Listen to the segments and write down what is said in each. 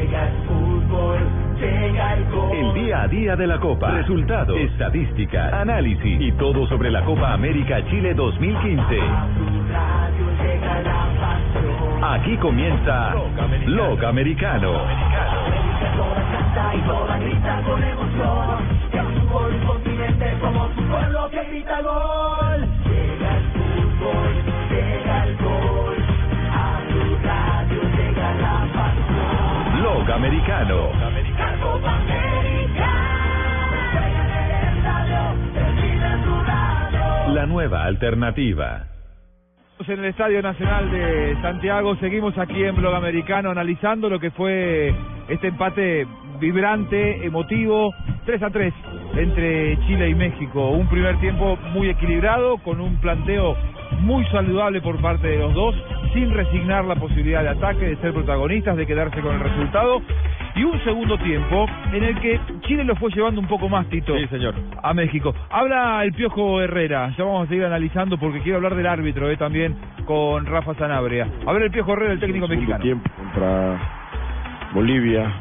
Llega el fútbol, llega el gol. El día a día de la Copa. Resultados, estadísticas, análisis y todo sobre la Copa América Chile 2015. Radio llega la pasión. Aquí comienza Blog Americano. Toda canta y toda grita con emoción. El fútbol un continente como su pueblo que grita gol. Radio. La nueva alternativa. En el Estadio Nacional de Santiago seguimos aquí en Blog Americano analizando lo que fue este empate vibrante, emotivo, 3 a 3 entre Chile y México. Un primer tiempo muy equilibrado, con un planteo muy saludable por parte de los dos, sin resignar la posibilidad de ataque, de ser protagonistas, de quedarse con el resultado. Y un segundo tiempo en el que Chile lo fue llevando un poco más, Tito, Sí, señor. a México. Habla el Piojo Herrera, ya vamos a seguir analizando porque quiero hablar del árbitro eh, también con Rafa Sanabria. A ver el Piojo Herrera, el técnico segundo mexicano. tiempo contra Bolivia,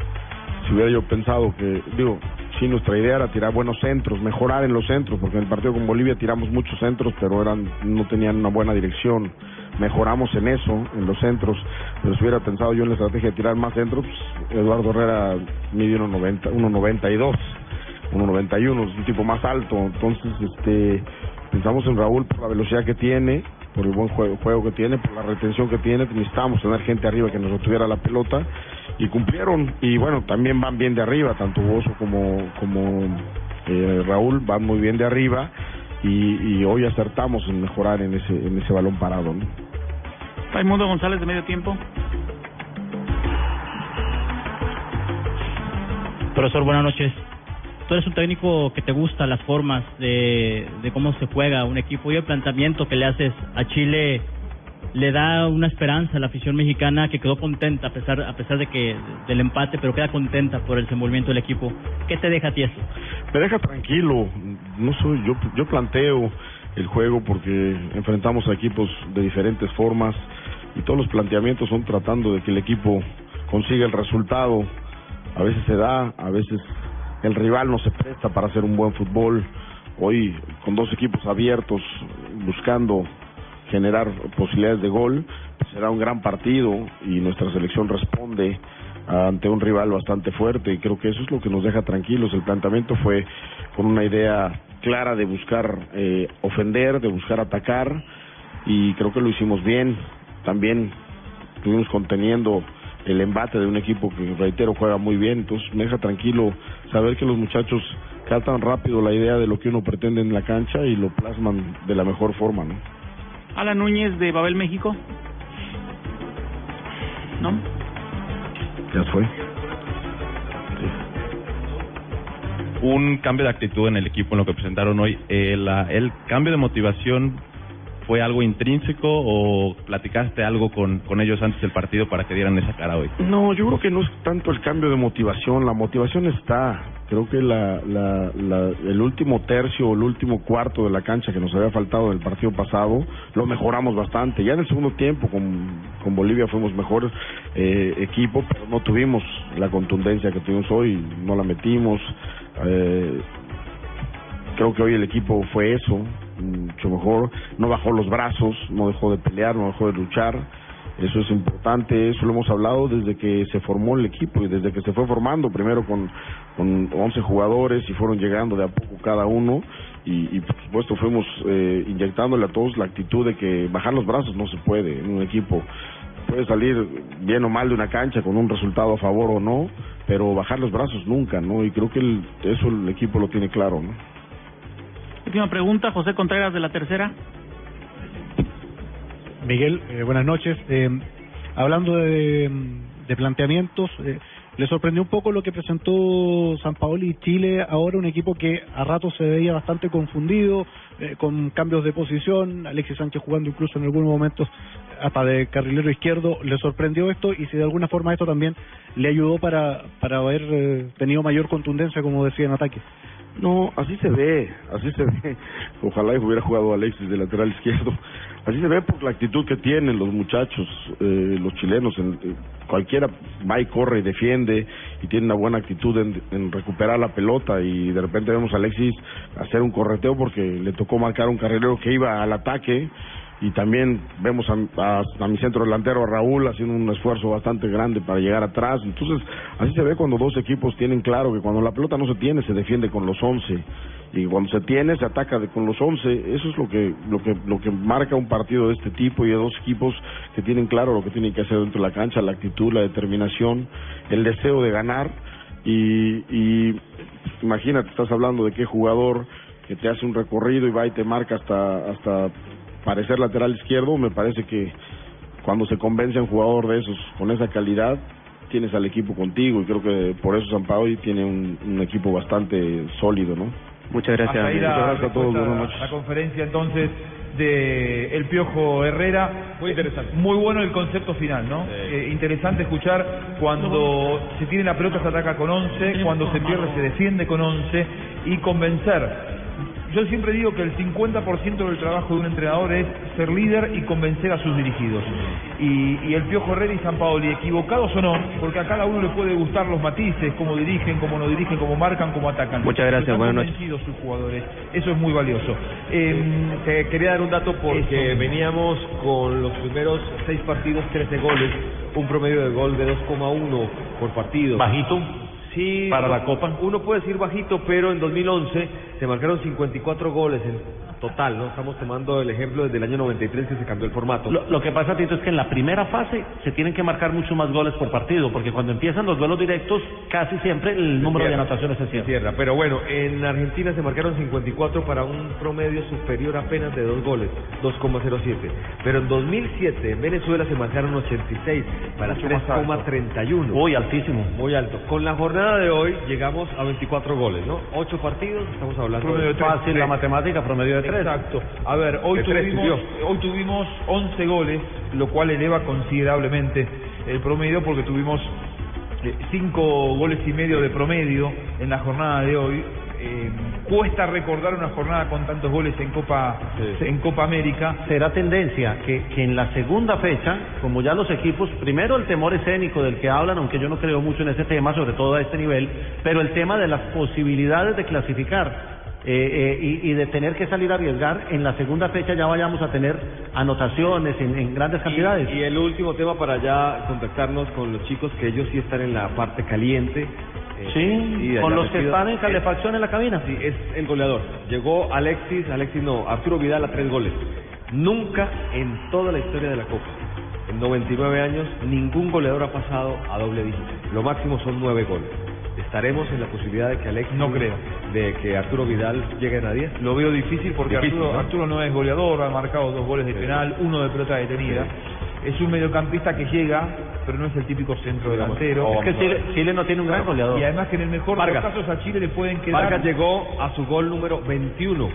si hubiera yo pensado que, digo, sí, nuestra idea era tirar buenos centros, mejorar en los centros, porque en el partido con Bolivia tiramos muchos centros, pero eran no tenían una buena dirección. Mejoramos en eso, en los centros, pero si hubiera pensado yo en la estrategia de tirar más centros, pues, Eduardo Herrera mide 1.90, 1.92, 1.91, es un tipo más alto, entonces este pensamos en Raúl por la velocidad que tiene, por el buen juego, juego que tiene, por la retención que tiene, necesitábamos tener gente arriba que nos retuviera la pelota y cumplieron y bueno, también van bien de arriba, tanto Bozo como como eh, Raúl van muy bien de arriba y, y hoy acertamos en mejorar en ese en ese balón parado, ¿no? Raimundo González de medio tiempo. Profesor, buenas noches. Tú eres un técnico que te gusta las formas de, de cómo se juega un equipo y el planteamiento que le haces a Chile le da una esperanza a la afición mexicana que quedó contenta a pesar a pesar de que del empate, pero queda contenta por el desenvolvimiento del equipo. ¿Qué te deja a ti eso? me deja tranquilo. No soy yo. Yo planteo el juego porque enfrentamos a equipos de diferentes formas y todos los planteamientos son tratando de que el equipo consiga el resultado. A veces se da, a veces el rival no se presta para hacer un buen fútbol. Hoy con dos equipos abiertos buscando generar posibilidades de gol, será un gran partido y nuestra selección responde ante un rival bastante fuerte y creo que eso es lo que nos deja tranquilos. El planteamiento fue con una idea clara de buscar eh, ofender, de buscar atacar y creo que lo hicimos bien. También estuvimos conteniendo el embate de un equipo que, reitero, juega muy bien. Entonces me deja tranquilo saber que los muchachos captan rápido la idea de lo que uno pretende en la cancha y lo plasman de la mejor forma, ¿no? Alan Núñez de Babel, México. ¿No? Ya fue. Un cambio de actitud en el equipo en lo que presentaron hoy. Eh, la- ¿El cambio de motivación fue algo intrínseco o platicaste algo con, con ellos antes del partido para que dieran esa cara hoy? No, yo creo que no es tanto el cambio de motivación, la motivación está. Creo que la, la, la- el último tercio o el último cuarto de la cancha que nos había faltado del partido pasado lo mejoramos bastante. Ya en el segundo tiempo con, con Bolivia fuimos mejor eh, equipo, pero no tuvimos la contundencia que tuvimos hoy, no la metimos. Eh, creo que hoy el equipo fue eso, mucho mejor, no bajó los brazos, no dejó de pelear, no dejó de luchar, eso es importante, eso lo hemos hablado desde que se formó el equipo y desde que se fue formando, primero con, con 11 jugadores y fueron llegando de a poco cada uno y, y por supuesto fuimos eh, inyectándole a todos la actitud de que bajar los brazos no se puede en un equipo. Puede salir bien o mal de una cancha con un resultado a favor o no, pero bajar los brazos nunca, ¿no? Y creo que el- eso el equipo lo tiene claro, ¿no? Última pregunta, José Contreras de la tercera. Miguel, eh, buenas noches. Eh, hablando de, de planteamientos, eh, ¿le sorprendió un poco lo que presentó San Paoli y Chile? Ahora un equipo que a ratos se veía bastante confundido, eh, con cambios de posición, Alexis Sánchez jugando incluso en algunos momentos hasta de carrilero izquierdo. ¿Le sorprendió esto? Y si de alguna forma esto también le ayudó para, para haber eh, tenido mayor contundencia, como decía en ataque. No, así se ve, así se ve. Ojalá hubiera jugado Alexis de lateral izquierdo. Así se ve por la actitud que tienen los muchachos, eh, los chilenos. En, cualquiera va y corre y defiende y tiene una buena actitud en, en recuperar la pelota y de repente vemos a Alexis hacer un correteo porque le tocó marcar un carrilero que iba al ataque y también vemos a, a, mi centro delantero, Raúl, haciendo un esfuerzo bastante grande para llegar atrás. Entonces, así se ve cuando dos equipos tienen claro que cuando la pelota no se tiene, se defiende con los once. Y cuando se tiene, se ataca de, con los once. Eso es lo que, lo, que, lo que marca un partido de este tipo y de dos equipos que tienen claro lo que tienen que hacer dentro de la cancha, la actitud, la determinación, el deseo de ganar. Y, y imagínate, estás hablando de qué jugador que te hace un recorrido y va y te marca hasta, hasta parecer lateral izquierdo, me parece que cuando se convence a un jugador de esos con esa calidad, tienes al equipo contigo y creo que por eso San Paoli tiene un, un equipo bastante sólido, ¿no? Muchas Hasta ahí la, Muchas gracias a todos, buenas noches. la conferencia entonces de El Piojo Herrera. Muy interesante. Muy bueno el concepto final, ¿no? Eh, interesante escuchar cuando se tiene la pelota se ataca con 11, cuando se pierde se defiende con 11 y convencer. Yo siempre digo que el 50% del trabajo de un entrenador es ser líder y convencer a sus dirigidos. Y, y el Piojo Herrera y San Paoli, equivocados o no, porque a cada uno le puede gustar los matices, cómo dirigen, cómo no dirigen, cómo marcan, cómo atacan. Muchas gracias, buenas noches. convencidos sus jugadores. Eso es muy valioso. Eh, Te quería dar un dato porque Eso. veníamos con los primeros seis partidos, 13 goles, un promedio de gol de 2,1 por partido. Bajito. Sí, para la Copa. Uno puede decir bajito, pero en 2011 se marcaron 54 goles en total, ¿no? Estamos tomando el ejemplo desde el año 93 que se cambió el formato. Lo, lo que pasa, Tito, es que en la primera fase se tienen que marcar mucho más goles por partido, porque cuando empiezan los duelos directos, casi siempre el número de cierra. anotaciones se Se cierra. cierra. Pero bueno, en Argentina se marcaron 54 para un promedio superior apenas de dos goles, 2,07. Pero en 2007 en Venezuela se marcaron 86 para Mucho más alto. 3,31. Uy, altísimo. Muy alto. Con la jornada de hoy llegamos a 24 goles, ¿no? 8 partidos, estamos hablando Promedio de. Fácil la matemática, promedio de tres. Exacto. A ver, hoy De tuvimos, hoy tuvimos 11 goles, lo cual eleva considerablemente el promedio porque tuvimos 5 goles y medio de promedio en la jornada de hoy. Eh, cuesta recordar una jornada con tantos goles en Copa Sí. en Copa América. Será tendencia que, que en la segunda fecha, como ya los equipos, primero el temor escénico del que hablan, aunque yo no creo mucho en ese tema, sobre todo a este nivel, pero el tema de las posibilidades de clasificar eh, eh, y, y de tener que salir a arriesgar, en la segunda fecha ya vayamos a tener anotaciones en, en grandes cantidades. Y, y el último tema para ya contactarnos con los chicos que ellos sí están en la parte caliente. eh, Sí, con los que están en calefacción en la cabina. Sí, es el goleador. Llegó Alexis, Alexis no, Arturo Vidal a tres goles. Nunca en toda la historia de la Copa, en 99 años, ningún goleador ha pasado a doble dígito. Lo máximo son nueve goles. ¿Estaremos en la posibilidad de que Alexis, No creo. de que Arturo Vidal lleguen a 10? Lo veo difícil porque Difícil, Arturo, ¿no? Arturo no es goleador, ha marcado dos goles de penal, uno de pelota detenida. Es un mediocampista que llega, pero no es el típico centro delantero. Es que Chile, Chile no tiene un gran goleador. Y además que en el mejor Vargas. de los casos a Chile le pueden quedar Vargas llegó a su gol número 21.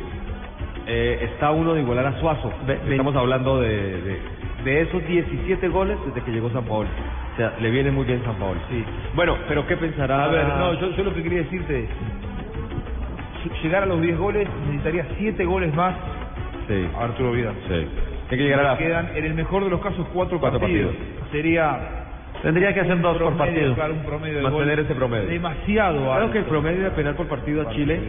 Eh, está uno de igualar a Suazo. Ve- Estamos hablando de, de, de esos 17 goles desde que llegó San Paolo. O sea, le viene muy bien San Paolo. Sí. Bueno, pero ¿qué pensará? A ver, no, yo, yo lo que quería decirte es, llegar a los 10 goles necesitaría 7 goles más Sí, a Arturo Vidal. sí. Hay que llegar a la... Quedan en el mejor de los casos 4 Cuatro partidos. partidos. Sería Tendría que hacer dos por promedio, partido. claro, un promedio de Mantener gol ese promedio. demasiado Creo alto. que el promedio de penal por partido a Chile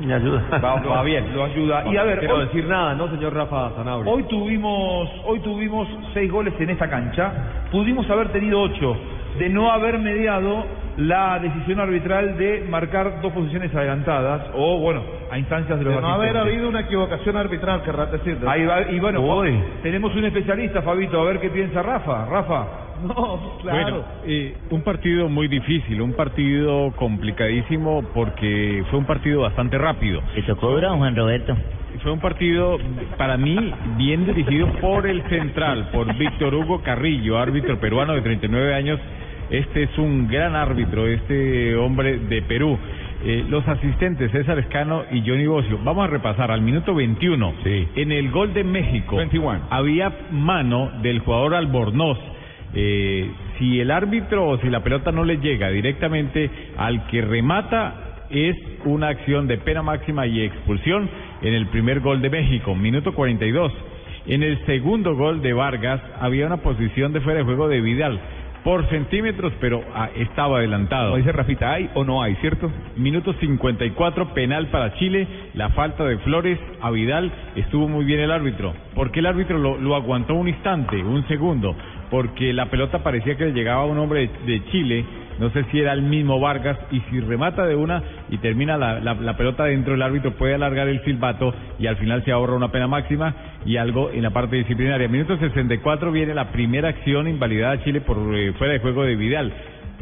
Me ayuda. va, va bien. Lo ayuda. Y a ver, quiero hoy- decir nada, ¿no, señor Rafa Zanabria? Hoy tuvimos, hoy tuvimos seis goles en esta cancha. Pudimos haber tenido ocho de no haber mediado la decisión arbitral de marcar dos posiciones adelantadas o bueno a instancias de los De no haber habido una equivocación arbitral, querrás decir. Ahí va, y bueno, Uy. tenemos un especialista, Fabito, a ver qué piensa Rafa. Rafa. No, claro. Bueno, eh, un partido muy difícil, un partido complicadísimo porque fue un partido bastante rápido. ¿Te tocó duro, Juan Roberto? Fue un partido, para mí, bien dirigido por el central, por Víctor Hugo Carrillo, árbitro peruano de 39 años. Este es un gran árbitro, este hombre de Perú. Eh, los asistentes César Escano y Johnny Bocio. Vamos a repasar al minuto 21. En el gol de México 21. había mano del jugador Albornoz. Eh, si el árbitro o si la pelota no le llega directamente al que remata, es una acción de pena máxima y expulsión en el primer gol de México, minuto 42. En el segundo gol de Vargas había una posición de fuera de juego de Vidal. Por centímetros, pero ah, estaba adelantado. Como dice Rafita, ¿hay o no hay, cierto? Minuto 54, penal para Chile, la falta de Flores a Vidal, estuvo muy bien el árbitro. ¿Por qué el árbitro lo, lo aguantó un instante, un segundo? Porque la pelota parecía que le llegaba a un hombre de, de Chile, no sé si era el mismo Vargas, y si remata de una y termina la, la, la pelota dentro, el árbitro puede alargar el silbato y al final se ahorra una pena máxima y algo en la parte disciplinaria. Minuto 64 viene la primera acción invalidada a Chile por eh, fuera de juego de Vidal.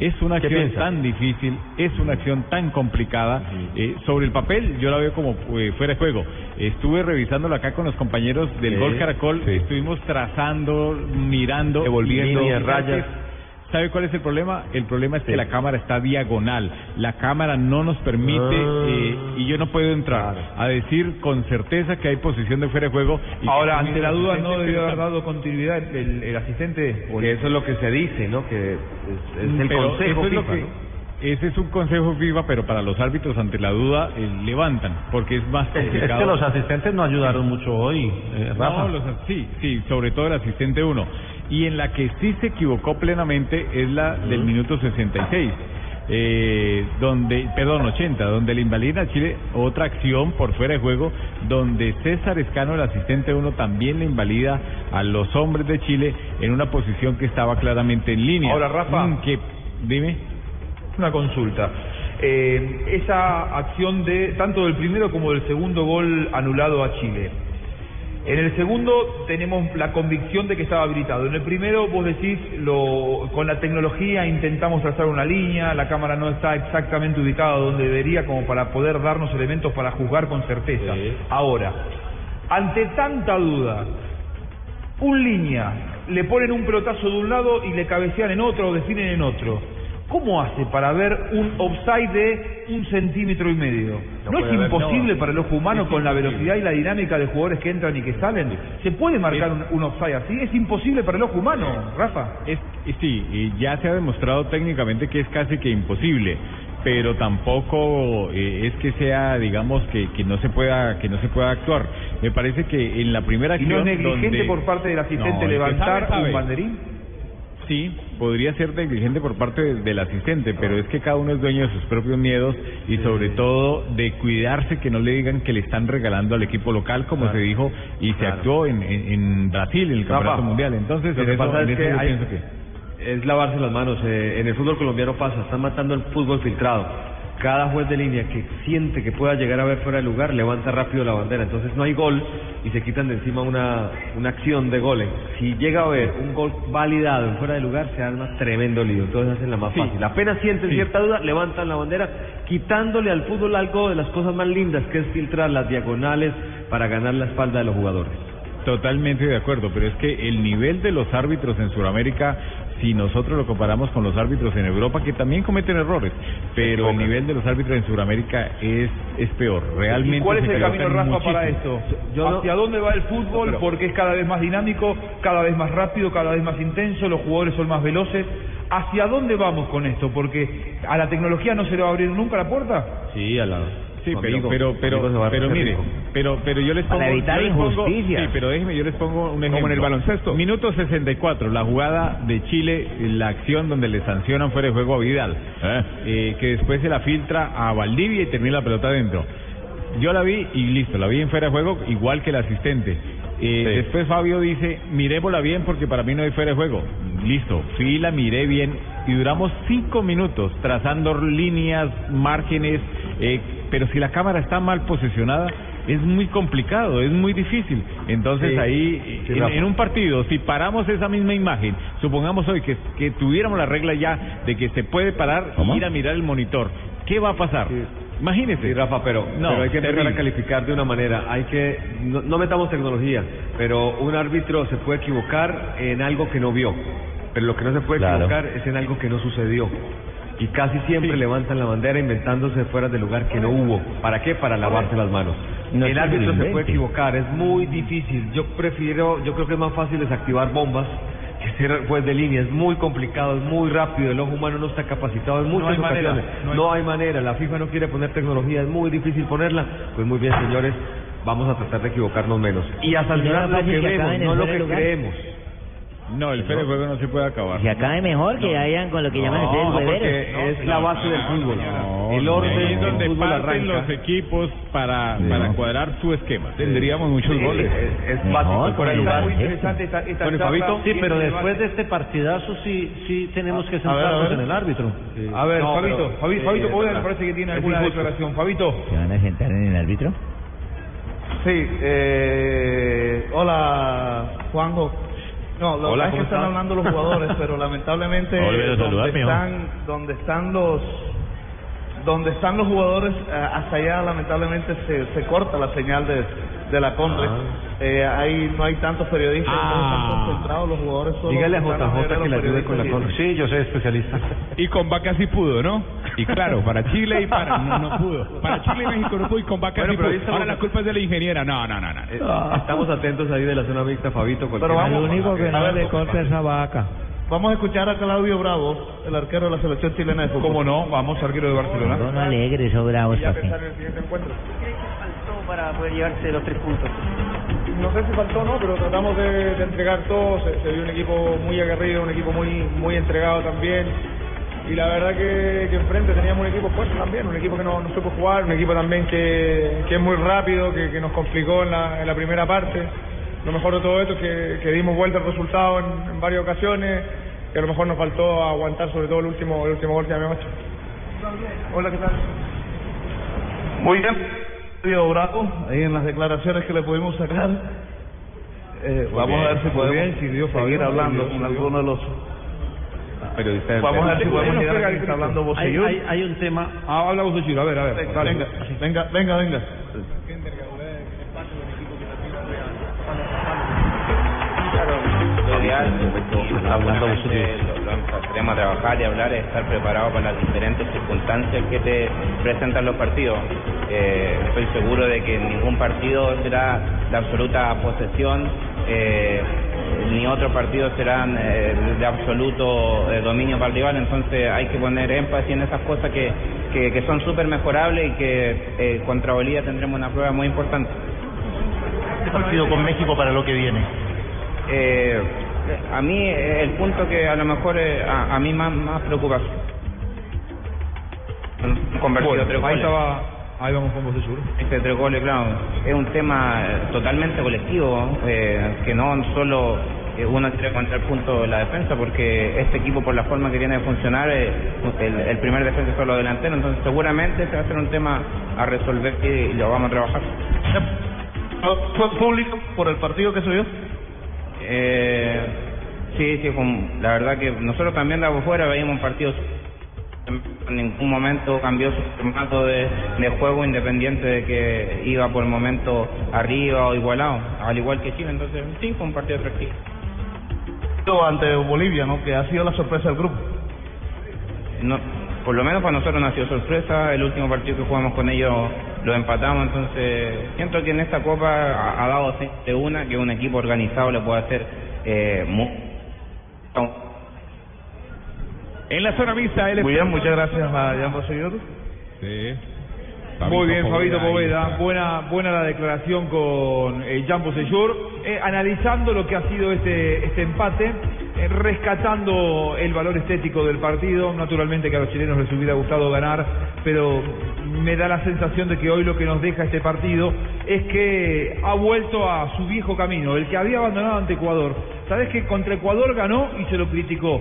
Es una ¿Qué acción tan difícil, es una acción tan complicada. Eh, sobre el papel yo la veo como eh, fuera de juego. Estuve revisándolo acá con los compañeros del Sí. Gol Caracol, estuvimos trazando, mirando, Devolviendo. Líneas, rayas. ¿Sabe cuál es el problema? El problema es que la cámara está diagonal. La cámara no nos permite Ah. eh, y yo no puedo entrar a decir con certeza que hay posición de fuera de juego. y Ahora, ante la duda, ¿no debió haber dado continuidad el, asistente? o el- Que eso es lo que se dice, ¿no? Que es, es el Pero consejo es lo FIFA, que- ¿no? Ese es un consejo FIFA, pero para los árbitros ante la duda eh, levantan, porque es más Es que complicado. los asistentes no ayudaron mucho hoy, eh, Rafa. No, los sí, sí, sobre todo el asistente 1. Y en la que sí se equivocó plenamente es la del minuto 66. Eh, donde, perdón, 80, donde le invalida a Chile otra acción por fuera de juego, donde César Escano, el asistente 1, también le invalida a los hombres de Chile en una posición que estaba claramente en línea. Ahora, Rafa. Mm, que, dime. Una consulta. Eh, esa acción de tanto del primero como del segundo gol anulado a Chile. En el segundo tenemos la convicción de que estaba habilitado. En el primero vos decís, lo, con la tecnología intentamos trazar una línea, la cámara no está exactamente ubicada donde debería como para poder darnos elementos para juzgar con certeza. Ahora, ante tanta duda, un línea, le ponen un pelotazo de un lado y le cabecean en otro o definen en otro. ¿Cómo hace para ver un offside de un centímetro y medio? ¿No, es imposible no. para el ojo humano con la velocidad y la dinámica de jugadores que entran y que salen? ¿Se puede marcar un, un offside así? Es imposible para el ojo humano, Rafa. Es, sí, y ya se ha demostrado técnicamente que es casi que imposible, pero tampoco eh, es que sea, digamos, que, que no se pueda que no se pueda actuar. Me parece que en la primera ¿Y no acción es negligente donde- por parte del asistente No, levantar sabe, sabe. un banderín? Sí, podría ser negligente por parte de- del asistente, pero es que cada uno es dueño de sus propios miedos y sobre todo de cuidarse que no le digan que le están regalando al equipo local, como Claro. se dijo y se actuó en, en, en Brasil en el Rafa, Campeonato Mundial. Entonces, lo en que eso- pasa es hay- que... es lavarse las manos. Eh, en el fútbol colombiano pasa, están matando el fútbol filtrado. Cada juez de línea que siente que pueda llegar a ver fuera de lugar levanta rápido la bandera. Entonces no hay gol y se quitan de encima una, una acción de goles. Si llega a haber un gol validado en fuera de lugar, se arma tremendo lío. Entonces hacen la más Sí. fácil. Apenas sienten Sí. cierta duda, levantan la bandera, quitándole al fútbol algo de las cosas más lindas, que es filtrar las diagonales para ganar la espalda de los jugadores. Totalmente de acuerdo, pero es que el nivel de los árbitros en Sudamérica, si nosotros lo comparamos con los árbitros en Europa, que también cometen errores, pero el nivel de los árbitros en Sudamérica es, es peor. Realmente ¿Y cuál es el camino, Rafa, para esto? Yo no- ¿Hacia dónde va el fútbol? Pero- Porque es cada vez más dinámico, cada vez más rápido, cada vez más intenso, los jugadores son más veloces. ¿Hacia dónde vamos con esto? Porque a la tecnología no se le va a abrir nunca la puerta. Sí, a la... Sí, pero, pero, pero, pero mire, pero, pero yo les pongo, Para evitar injusticias. sí, pero déjeme, yo les pongo un ejemplo. Como en el baloncesto. Minuto 64, la jugada de Chile, la acción donde le sancionan fuera de juego a Vidal, eh, que después se la filtra a Valdivia y termina la pelota adentro. Yo la vi y listo, la vi en fuera de juego, igual que el asistente. Eh, Sí. Después Fabio dice, miremosla bien porque para mí no hay fuera de juego. Listo, fui, la miré bien y duramos cinco minutos trazando líneas, márgenes, eh, pero si la cámara está mal posicionada, es muy complicado, es muy difícil. Entonces Sí, ahí, sí, en, un partido, si paramos esa misma imagen, supongamos hoy que, que tuviéramos la regla ya de que se puede parar y ir a mirar el monitor, ¿qué va a pasar? Imagínese. Sí, Rafa, pero, No, pero hay que empezar terrible. a calificar de una manera. Hay que no, no metamos tecnología, pero un árbitro se puede equivocar en algo que no vio, pero lo que no se puede Claro. equivocar es en algo que no sucedió. Y casi siempre Sí. levantan la bandera inventándose fuera del lugar que no hubo. ¿Para qué? Para lavarse las manos. No el árbitro se puede equivocar, es muy difícil. Yo prefiero, yo creo que es más fácil desactivar bombas que ser juez de línea. Es muy complicado, es muy rápido. El ojo humano no está capacitado en muchas hay manera, ocasiones. no hay- no hay manera. La FIFA no quiere poner tecnología, es muy difícil ponerla. Pues muy bien, señores, vamos a tratar de equivocarnos menos. Y a sancionar no lo que vemos, no lo que lugar. creemos. No, el Fede Juego no se puede acabar. Se acabe mejor que vayan con lo que llaman ustedes No, hueveros. porque es la base del fútbol. el orden no, es no, donde el fútbol parten arranca. los equipos para, Sí. para cuadrar su esquema. Tendríamos muchos Sí, goles. es- es básico, de Está lugar. muy interesante esta- esta Bueno. Fabito, Sí, pero después de este partidazo sí, sí tenemos que A ver, a centrarnos ver. en el árbitro. A ver, No, Fabito, Fabito Poveda me parece que tiene alguna injusto. declaración. Fabito. ¿Se van a sentar en el árbitro? Sí, eh, hola Juanjo. No, lo Hola, que pasa es que ¿cómo están hablando los jugadores, pero lamentablemente donde saludar, están, donde están los donde están los jugadores eh, hasta allá lamentablemente se, se corta la señal de, de la Conre. Eh, ahí no hay tantos periodistas, entonces están concentrados los jugadores solo. Dígale a JJ que los le ayude con la periodistas Conre. Sí, yo soy especialista. Y con Vaca sí pudo, ¿no? Y claro, para Chile y para... No, no pudo. Para Chile y México no pudo y con Vaca Bueno, sí Ahora la culpa es de la ingeniera. No, no, no, no. Eh, Estamos atentos ahí de la zona mixta, Fabito. Pero vamos, a ver, corta esa vaca. Vamos a escuchar a Claudio Bravo, el arquero de la selección chilena de fútbol. ¿Cómo no? Vamos, arquero de Barcelona. No alegre, esos bravos, Ya papi. pensar en el siguiente encuentro. para poder llevarse los tres puntos. No sé si faltó o no, pero tratamos de, de entregar todo. Se, se vio un equipo muy aguerrido, un equipo muy muy entregado también. Y la verdad que, que enfrente teníamos un equipo fuerte también, un equipo que no, no supo jugar, un equipo también que, que es muy rápido, que, que nos complicó en la, en la primera parte. Lo mejor de todo esto es que, que dimos vuelta al resultado en, en varias ocasiones, que a lo mejor nos faltó aguantar sobre todo el último, el último gol que habíamos hecho. Hola, ¿qué tal? Muy bien. Bravo, ahí en las declaraciones que le pudimos sacar. Eh, vamos bien, a ver si podemos bien, seguir hablando con alguno de los Periodista del Vamos a ver si podemos llegar a está hablando Hay, Bocellur. hay, hay un tema. Ah, habla Bocellur, a ver, a ver. Venga, dale. venga, venga, venga, venga. Lo empezaremos a trabajar y hablar, es estar preparado para las diferentes circunstancias que te presentan los partidos. Eh, estoy seguro de que ningún partido será de absoluta posesión, eh, ni otro partido serán eh, de absoluto eh, dominio para el rival, entonces hay que poner énfasis en esas cosas que, que, que son súper mejorables y que eh, contra Bolivia tendremos una prueba muy importante. partido con México para lo que viene? Eh, a mí eh, el punto que a lo mejor eh, a, a mí más, más preocupa convertido Bueno, tres ahí goles. estaba, ahí vamos con Bocellur. Este tres goles, claro, es un tema eh, totalmente colectivo, eh, que no solo eh, uno quiere encontrar punto de la defensa, porque este equipo por la forma que tiene de funcionar, eh, el, el primer defensa son los delanteros, entonces seguramente se va a ser un tema a resolver y lo vamos a trabajar. ¿Fue público por el partido que se vio? Eh, sí, sí, la verdad que nosotros también de afuera veíamos un partido en ningún momento cambió su formato de, de juego independiente de que iba por el momento arriba o igualado, al igual que Chile, entonces sí, fue un partido atractivo. Ante Bolivia, ¿no? Que ha sido la sorpresa del grupo. No, por lo menos para nosotros no ha sido sorpresa, el último partido que jugamos con ellos lo empatamos, entonces siento que en esta Copa ha, ha dado de una que un equipo organizado le puede hacer eh, mu- En la zona mixta, él Muy bien, muchas gracias a Jan Bocellur. Sí. Muy bien, Fabito. Poveda. Buena, buena la declaración con eh, Jean. Eh, analizando lo que ha sido este, este empate, eh, rescatando el valor estético del partido. Naturalmente que a los chilenos les hubiera gustado ganar, pero me da la sensación de que hoy lo que nos deja este partido es que ha vuelto a su viejo camino, el que había abandonado ante Ecuador. Sabes que contra Ecuador ganó y se lo criticó.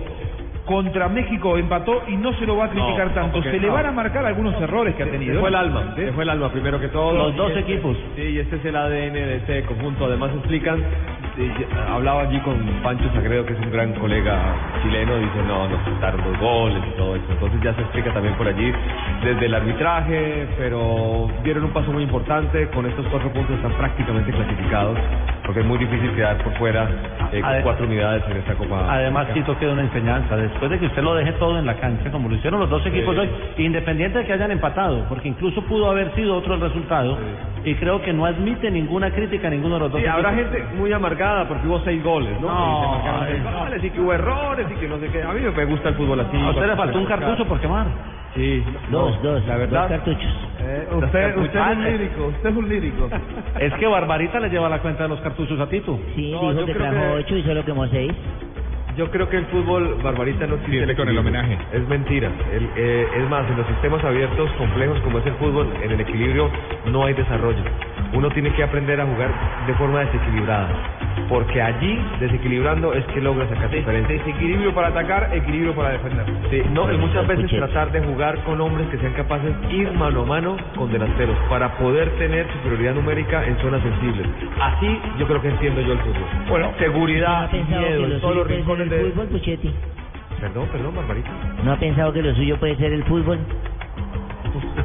Contra México empató y no se lo va a criticar No, tanto. Se le no. van a marcar algunos errores que ha tenido. Se fue el alma, se fue el alma primero que todo. Los dos este- equipos. Sí, y este es el ADN de este conjunto. Además explican, hablaba allí con Pancho Sagredo, que es un gran colega chileno, dice, no, nos quitaron los goles y todo eso. Entonces ya se explica también por allí desde el arbitraje, pero dieron un paso muy importante. Con estos cuatro puntos están prácticamente clasificados, porque es muy difícil quedar por fuera eh, con cuatro unidades en esta Copa. Además, Tito queda una enseñanza. Después de que usted lo deje todo en la cancha, como lo hicieron los dos equipos hoy, independiente de que hayan empatado, porque incluso pudo haber sido otro el resultado, y creo que no admite ninguna crítica a ninguno de los dos Sí, habrá equipos. gente muy amargada porque hubo seis goles, ¿no? No, y se marcaron seis ay, goles y que hubo errores y que no sé qué. A mí me gusta el fútbol así. A usted le faltó un cartucho por quemar. Sí. Dos, no, dos, La verdad. dos cartuchos. Eh, usted, usted es un lírico, usted es un lírico. Es que Barbarita le lleva la cuenta de los cartuchos a Tito. Sí, No, dijo que trajo que- ocho y solo quemó seis. Yo creo que el fútbol barbarita no existe con el homenaje. Es mentira. El- eh, es más, en los sistemas abiertos, complejos como es el fútbol, en el equilibrio no hay desarrollo. Uno tiene que aprender a jugar de forma desequilibrada. Porque allí, desequilibrando, es que logra sacar diferencia. Desequilibrio para atacar, equilibrio para defender. Sí, no, y muchas veces tratar de jugar con hombres que sean capaces de ir mano a mano con delanteros para poder tener superioridad numérica en zonas sensibles. Así yo creo que entiendo yo el fútbol. Bueno, seguridad, ¿No ha pensado miedo, en todos los rincones el de... fútbol, Puchetti? Perdón, perdón, Barbarita. ¿No ha pensado que lo suyo puede ser el fútbol?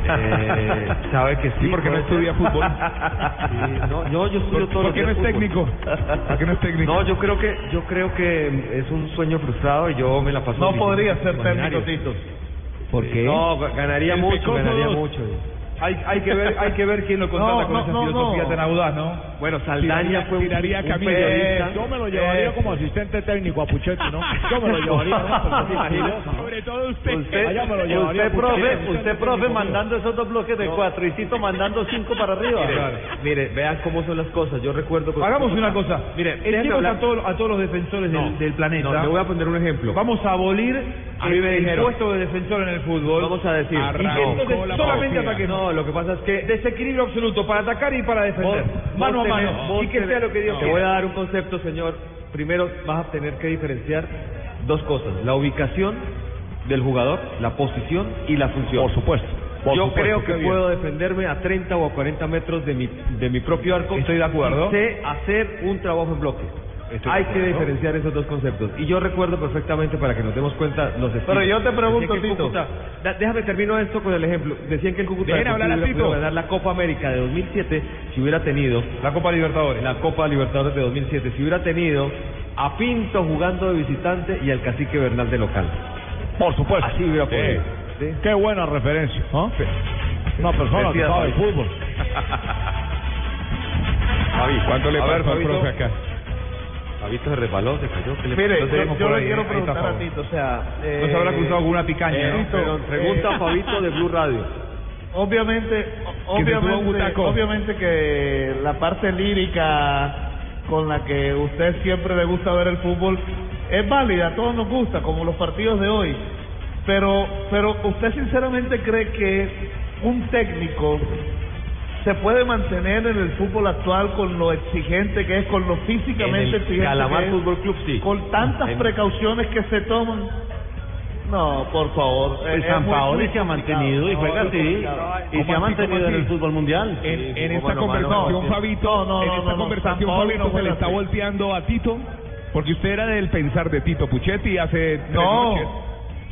Eh, sabe que sí. porque no puede estudia ser. fútbol. Sí, no, yo, yo estudio ¿Por- todo por qué no es técnico? ¿Por qué no es técnico? No, yo creo que yo creo que es un sueño frustrado y yo me la paso. No podría ser técnico, Tito. ¿Por qué? No, ganaría El mucho, ganaría dos. mucho. Hay, hay que ver, hay que ver quién lo contrata No, con no, esa no, filosofía no. tan audaz, ¿no? Bueno, Saldaña fue un, tiraría un Camilo. periodista. Yo me lo llevaría como asistente técnico a Puchetti, ¿no? Yo me lo llevaría. Sobre todo usted. Allá me lo llevaría. Usted, a profe, Puchetti. usted, profe, mandando esos dos bloques de cuatro y Tito mandando cinco para arriba. Mire, mire, vean cómo son las cosas. Yo recuerdo. que- Hagamos una cosa. Mire, echemos a, todos a todos los defensores del, No, del planeta. No, le voy a poner un ejemplo. Vamos a abolir el, me el dijeron- puesto de defensor en el fútbol. Vamos a decir. Solamente ataque. No, lo que pasa es que Desequilibrio absoluto para atacar y para defender. Vos- mano vos a mano. tenés- y que tenés- sea lo que Dios Te quiera. voy a dar un concepto, señor. Primero vas a tener que diferenciar dos cosas: la ubicación del jugador, la posición y la función. Por supuesto. por Yo supuesto, creo que bien. puedo defenderme a 30 o a 40 metros de mi, de mi propio arco. Estoy de acuerdo. y Sé hacer un trabajo en bloque. Estoy Hay que diferenciar esos dos conceptos. Y yo recuerdo perfectamente, para que nos demos cuenta, los estilos. Pero yo te pregunto, Tito. Cúcuta- Da- déjame termino esto con el ejemplo. Decían que el Cúcuta Dejen hablar a Tito. ganar la Copa América de 2007 si hubiera tenido La Copa Libertadores. la Copa Libertadores de 2007 si hubiera tenido a Pinto jugando de visitante y al Cacique Bernal de local. Por supuesto. Así hubiera Sí. podido. ¿sí? Qué buena referencia. ¿no? Una persona que sabe el fútbol. Fabi, ¿Cuánto le a ver, pasó al profe acá? Fabito se resbaló, se cayó. ¿qué le Mire, yo, le quiero preguntar a. Tito, o sea... No se habrá eh, cruzado con una picaña, Eh, ¿no? pero pregunta eh, Fabito de Blue Radio. Obviamente, o- Que se obviamente, obviamente que la parte lírica con la que usted siempre le gusta ver el fútbol es válida, a todos nos gusta, como los partidos de hoy. Pero, pero usted sinceramente cree que un técnico se puede mantener en el fútbol actual con lo exigente que es, con lo físicamente En el exigente Calamar que es, Fútbol Club, sí. con tantas En- precauciones que se toman. No, por favor. El es- es San Paoli se ha mantenido y juega así. Y se ha mantenido en el fútbol mundial. En, en esta conversación, no, Fabito, no, en esta conversación, Fabito, se le está volteando a Tito, porque usted era del pensar de Tito Puchetti hace tres No. noches.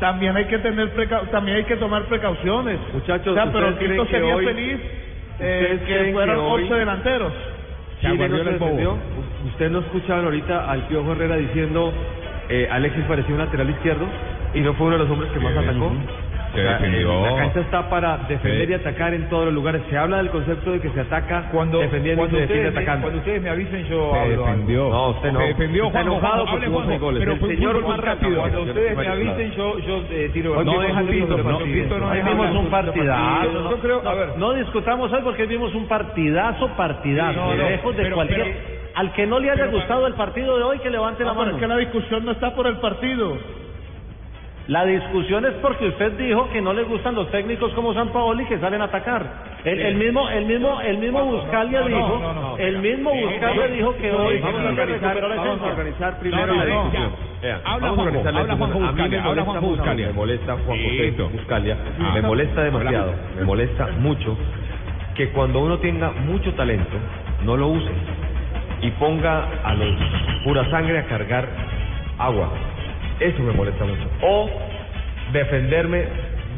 Tam- También hay que tener preca- también hay que tomar precauciones. Muchachos, o sea, pero ¿ustedes creen Tito que sería hoy- feliz eh, ¿Ustedes que fueran que hoy- 11 delanteros. Chile no se defendió. Ustedes no escuchaban ahorita al Piojo Herrera diciendo eh, Alexis parecía un lateral izquierdo y no fue uno de los hombres que más Sí. atacó. Se sea, defendió. eh, La cancha está para defender Sí. y atacar en todos los lugares. Se habla del concepto de que se ataca Cuando, defendiendo cuando, y se defiende atacando. cuando ustedes me avisen, yo Se hablo. defendió. No, usted no. Se defendió, Está Juanjo, enojado Juanjo, porque Juanjo, goles. pero El señor más rápido. Cuando ustedes me avisen, yo, yo eh, tiro no dejan no deja vimos un partidazo. Yo creo, a ver, No discutamos hoy porque vimos un partidazo, partidazo. Lejos de cualquier. al que no le haya gustado el partido de hoy, que levante la mano. es que la discusión no está por el partido. La discusión es porque usted dijo que no le gustan los técnicos como San Paoli que salen a atacar. El, el mismo, el mismo, el mismo Buscalia no, no, dijo, no, no. el mismo Buscalia dijo que no, hoy vamos a organizar, vamos a organizar primero No, no, la no, discusión. Habla vamos a Juanjo, habla. Juanjo Buscalia, habla molesta Juanjo mucho, Buscalia. me molesta Juan José Listo. Buscalia, Ah. me molesta demasiado, me molesta mucho que cuando uno tenga mucho talento, no lo use y ponga a los pura sangre a cargar agua. Eso me molesta mucho. O defenderme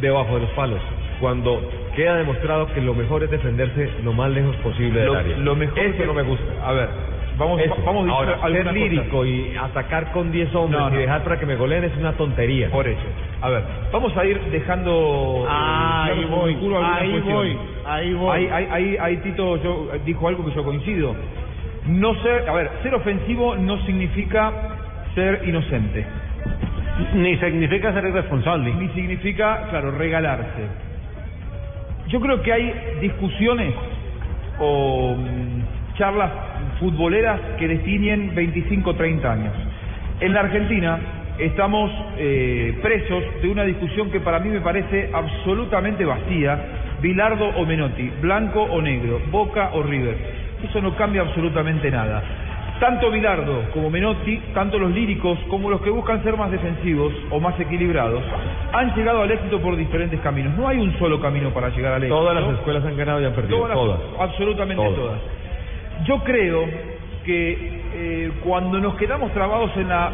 debajo de los palos, cuando queda demostrado que lo mejor es defenderse lo más lejos posible del Lo- área. lo mejor Eso que- no me gusta. a ver, vamos, Eso. vamos Ahora, a ser lírico y atacar con 10 hombres No, no. y dejar para que me goleen es una tontería. Por eso. A ver, vamos a ir dejando. Ah, eh, ahí voy, ahí voy, ahí voy. Ahí, ahí, ahí, ahí Tito yo, dijo algo que yo coincido. No ser, a ver, ser ofensivo no significa ser inocente. Ni significa ser irresponsable. Ni significa, claro, regalarse. Yo creo que hay discusiones o mm, charlas futboleras que destiñen 25 30 años. En la Argentina estamos eh, presos de una discusión que para mí me parece absolutamente vacía. Bilardo o Menotti, blanco o negro, Boca o River. Eso no cambia absolutamente nada. Tanto Bilardo como Menotti, tanto los líricos como los que buscan ser más defensivos o más equilibrados, han llegado al éxito por diferentes caminos. No hay un solo camino para llegar al éxito. Todas las escuelas han ganado y han perdido. Todas, Todas. absolutamente Todas. todas. Yo creo que eh, cuando nos quedamos trabados en la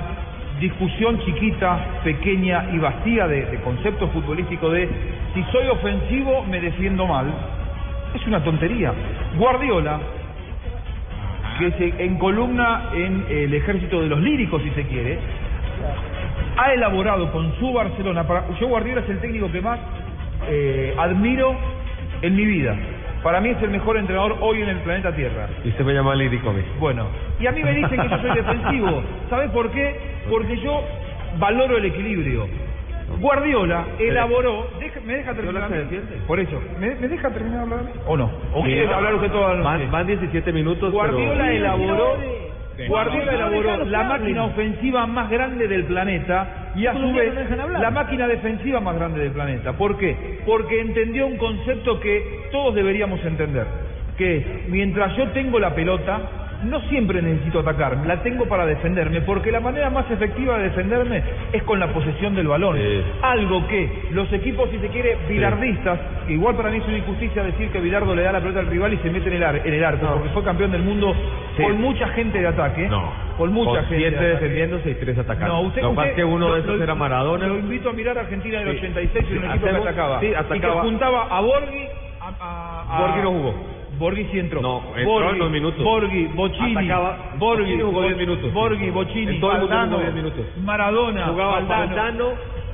discusión chiquita, pequeña y vacía de, de concepto futbolístico de si soy ofensivo me defiendo mal, es una tontería. Guardiola, que se encolumna en el ejército de los líricos, si se quiere, ha elaborado con su Barcelona, para, yo Guardiola es el técnico que más eh, admiro en mi vida. Para mí es el mejor entrenador hoy en el planeta Tierra. Y usted me llama lírico a mí. Bueno, y a mí me dicen que yo soy defensivo. ¿Sabes por qué? Porque yo valoro el equilibrio. Guardiola elaboró. deja- ¿Me deja terminar? Por eso, ¿me, me deja terminar hablar? ¿O no? ¿O Sí. quiere hablar usted toda la noche? Van, van 17 minutos. Guardiola pero... elaboró. Guardiola elaboró la máquina ofensiva más grande del planeta y a ¿Cómo su vez la máquina defensiva más grande del planeta. ¿Por qué? Porque entendió un concepto que todos deberíamos entender, que es, mientras yo tengo la pelota, no siempre necesito atacar, la tengo para defenderme, porque la manera más efectiva de defenderme es con la posesión del balón. Algo que los equipos, si se quiere, bilardistas, que igual para mí es una injusticia decir que Bilardo le da la pelota al rival y se mete en el, ar- en el arco, porque fue campeón del mundo Sí. con mucha gente de ataque. Con mucha Con gente. siete de defendiéndose y tres atacando. No, usted, que que uno de esos lo- era Maradona. Lo invito a mirar a Argentina del Sí. 86 y un equipo que hacemos- atacaba. sí, Y que atacaba. juntaba a Borghi, a, a- a- Borghi no jugó. Borghi sí entró. No, entró en dos minutos. Borghi, Bocini. Atacaba. Borghi Bocini jugó Bo- 10 minutos. Borghi, Bocini. Todo el mundo Valdano, jugó 10 minutos. Maradona. Jugaba Jugaba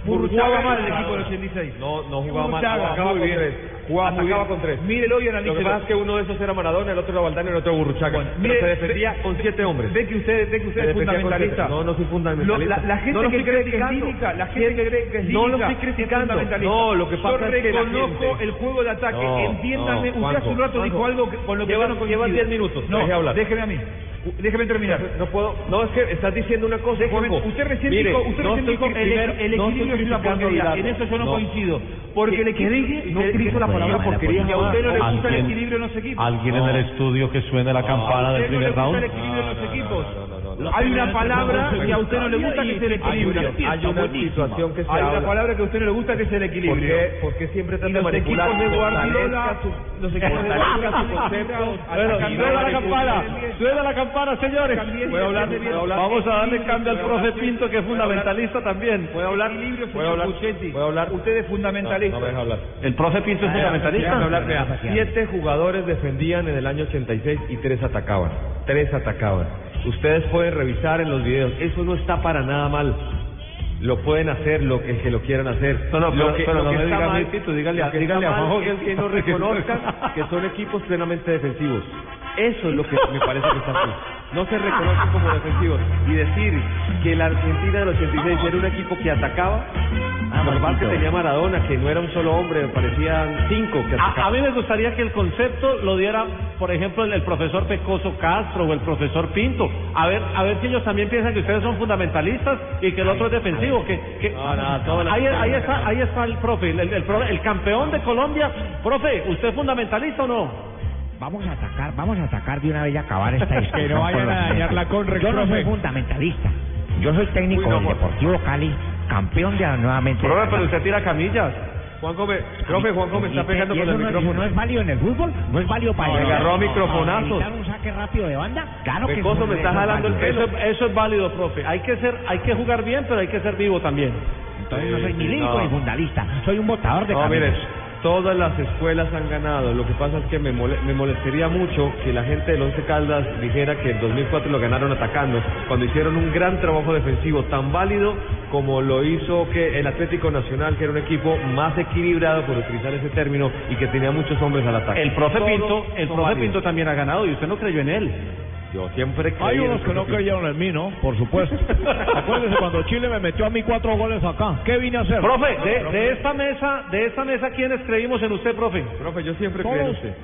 Burruchaga mal el equipo del Maradona. 86. No, no jugaba mal. Jugaba muy bien. Jugaba muy bien. con tres. Mírelo y Lo que analícelo. pasa es que uno de esos era Maradona, el otro era Valdano y el otro Burruchaga. Bueno, Pero mire, se defendía con siete hombres. Ve que usted, ve que usted es fundamentalista. No, no soy fundamentalista. Lo- la, la gente No que cree que es lírica, la gente que cree que es lírica, No lo estoy es criticando. fundamentalista. No, lo que pasa yo es que reconozco el juego de ataque. No, Entiéndame, usted hace un rato dijo algo con lo que Lleva- yo no coincido. lleva 10 minutos, No, déjeme a mí. Déjeme terminar. No puedo. No, es que estás diciendo una cosa. Déjeme- Juanjo. usted recién Mire, dijo, usted no recién dijo el, el no equilibrio estoy es una porquería. En eso yo no, No. coincido. Porque el ¿Qué equilibrio. dije? No utilizo la palabra porquería Y a usted no le gusta el ¿Alguien- equilibrio en los equipos. Alguien en el estudio que suene la campana ¿A del primer gusta round. el equilibrio en los equipos? Hay una palabra que a usted no le gusta que es el equilibrio. hay una situación que se Hay una palabra que a usted no le gusta que es el ¿Por equilibrio. por qué siempre trata de los equipos de Guardiola, los equipos de Guardiola la campana, suena la campana, señores. Vamos a darle cambio al profe. Pinto, que es fundamentalista también. ¿Puede hablar equilibrio, ¿Puedo señor hablar? Puchetti? ¿Puedo hablar? Usted es fundamentalista. No, no me deja hablar. El profe Pinto es fundamentalista. Siete jugadores defendían en el año 86 y tres atacaban. Tres atacaban. Ustedes pueden revisar en los videos. Eso no está para nada mal. Lo pueden hacer lo que, que lo quieran hacer. No, no, pero- lo que, pero lo no que me está diga a mí, mal- Tito, dígale a- que dígale Juanjo es que no reconozcan que son equipos plenamente defensivos. Eso es lo que me parece que está mal. No se reconocen como defensivos. Y decir que la Argentina del 86 era un equipo que atacaba, que pasa es que tenía Maradona, que no era un solo hombre, parecían cinco que A, a atacaban. mí me gustaría que el concepto lo diera, por ejemplo, el, el profesor Pecoso Castro o el profesor Pinto. A ver, a ver si ellos también piensan que ustedes son fundamentalistas y que el otro es defensivo. Que, que- No, no, todas las- ahí, ahí está, ahí está el profe, el, el pro- el campeón de Colombia. Profe, ¿usted es fundamentalista o no? Vamos a atacar, vamos a atacar de una vez y acabar esta discusión. Que no vayan a dañar la. Conrex, Yo no soy fundamentalista. Yo soy técnico Uy, no, del por- Deportivo Cali, campeón de nuevamente. Profe, pero usted tira camillas. Juan Gómez, profe Juan Gómez está ¿Y- pegando con el no, micrófono. no es válido en el fútbol? ¿No es válido para No, agarró a microfonazos. un saque rápido de banda? Claro que Pecoso eso me está eso es jalando el válido. pelo. Eso, eso es válido, profe. Hay que ser, hay que jugar bien, pero hay que ser vivo también. Entonces no soy ni lírico No. ni fundalista. Soy un votador de No. Todas las escuelas han ganado. Lo que pasa es que me, mole- me molestaría mucho que la gente del Once Caldas dijera que el 2004 lo ganaron atacando, cuando hicieron un gran trabajo defensivo tan válido como lo hizo que el Atlético Nacional, que era un equipo más equilibrado, por utilizar ese término, y que tenía muchos hombres al ataque. El profe Pinto, el profe. Pinto también ha ganado y usted no creyó en él. Yo siempre creí Hay unos que no creyeron en mí, ¿no? Por supuesto. Acuérdese cuando Chile me metió a mí cuatro goles acá. ¿Qué vine a hacer? Profe, de, de esta mesa, de esta mesa, ¿quiénes creímos en usted, profe? Profe, yo siempre creí en usted.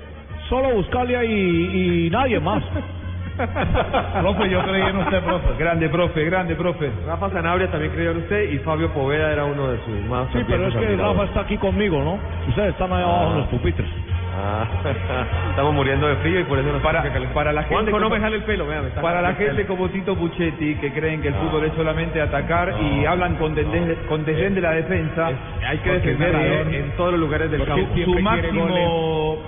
Solo Buscalia y, y nadie más. Profe, yo creí en usted, profe. Grande, profe, grande, profe. Rafa Zanabria también creyó en usted y Fabio Poveda era uno de sus más Sí, pero es que. Rafa está aquí conmigo, ¿no? Ustedes están ahí abajo en los pupitres. Ah, estamos muriendo de frío y por eso nos Para, para la gente Juanjo, no como- me jale el pelo, me está para la gente como Tito Puchetti que creen que el fútbol es solamente atacar y hablan con desdén, con desdén de la defensa, hay que defender en todos los lugares del campo. su máximo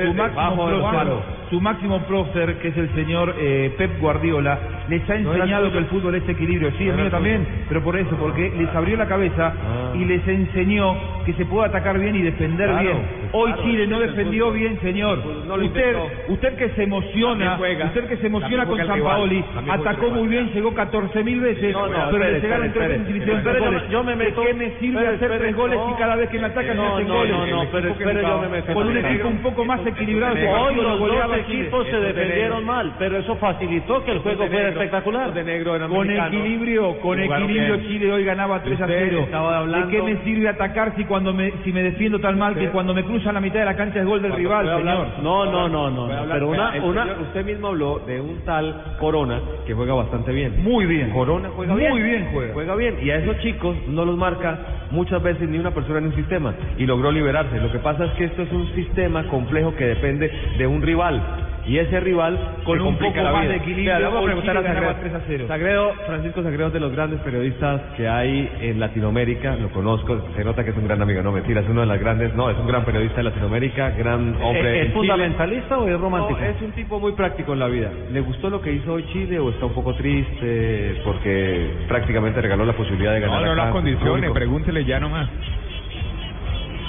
su máximo su máximo prócer, que es el señor eh, Pep Guardiola, les ha No enseñado que el fútbol es equilibrio. Sí, No el mío también, pero por eso, porque les abrió la cabeza Ah. y les enseñó que se puede atacar bien y defender Claro, bien. Hoy claro, Chile no defendió bien, señor. No usted, usted que se emociona, usted que se emociona con San. Paoli, atacó muy bien, llegó 14 mil veces, No, no, pero le llegaron tres yo me- goles. yo me ¿De meto- qué me sirve espere, hacer tres goles no. si cada vez que me atacan No, me hacen no, goles? no, no, El pero yo me meto Con un equipo un poco más equilibrado, Hoy lo goleaba. Equipos se de defendieron mal, pero eso facilitó que el juego de fuera espectacular. de negro eran Con equilibrio, con equilibrio bien. Chile hoy ganaba 3 a Usted 0. estaba hablando- ¿De qué me sirve atacar si cuando me si me defiendo tan mal que cuando me cruzan la mitad de la cancha es gol del rival, señor? No, no, no, no, pero una, una, usted mismo habló de un tal Corona que juega bastante bien. Muy bien. Corona juega Muy bien. bien juega. Juega bien. Y a esos chicos no los marca muchas veces ni una persona en un sistema. Y logró liberarse. Lo que pasa es que esto es un sistema complejo que depende de un rival. Y ese rival Con un poco la más de equilibrio, le voy a preguntar Chile a Sagredo. 3 a 0. Sagredo, Francisco Sagredo es de los grandes periodistas que hay en Latinoamérica, lo conozco, se nota que es un gran amigo, no mentira, es uno de las grandes, no, es un gran periodista de Latinoamérica, gran hombre. ¿Es Chile. fundamentalista o es romántico? No, es un tipo muy práctico en la vida. ¿Le gustó lo que hizo hoy Chile o está un poco triste porque prácticamente regaló la posibilidad de ganar No, no acá? las condiciones, Público. pregúntele ya nomás.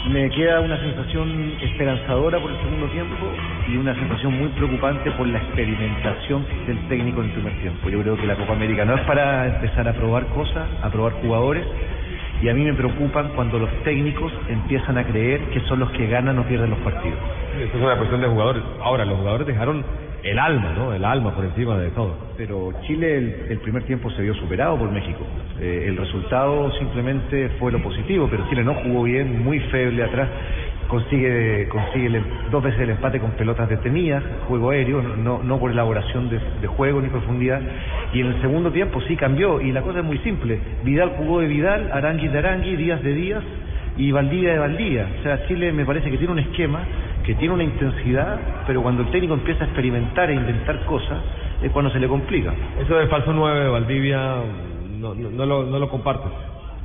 Me queda una sensación esperanzadora por el segundo tiempo y una sensación muy preocupante por la experimentación del técnico en el primer tiempo. Yo creo que la Copa América no es para empezar a probar cosas, a probar jugadores, y a mí me preocupan cuando los técnicos empiezan a creer que son los que ganan o pierden los partidos. Esto es una cuestión de jugadores. Ahora, los jugadores dejaron el alma, ¿no? El alma por encima de todo. Pero Chile el, el primer tiempo se vio superado por México. Eh, el resultado simplemente fue lo positivo, pero Chile no jugó bien, muy feble atrás. Consigue, consigue el em- dos veces el empate con pelotas detenidas, juego aéreo, no, no por elaboración de, juego ni profundidad. Y en el segundo tiempo sí cambió, y la cosa es muy simple. Vidal jugó de Vidal, Arangui de Arangui, Díaz de Díaz y Valdivia de Valdivia. O sea, Chile me parece que tiene un esquema, que tiene una intensidad, pero cuando el técnico empieza a experimentar e inventar cosas, es cuando se le complica. Eso del falso 9 de Valdivia, no, no, no lo, no lo compartes.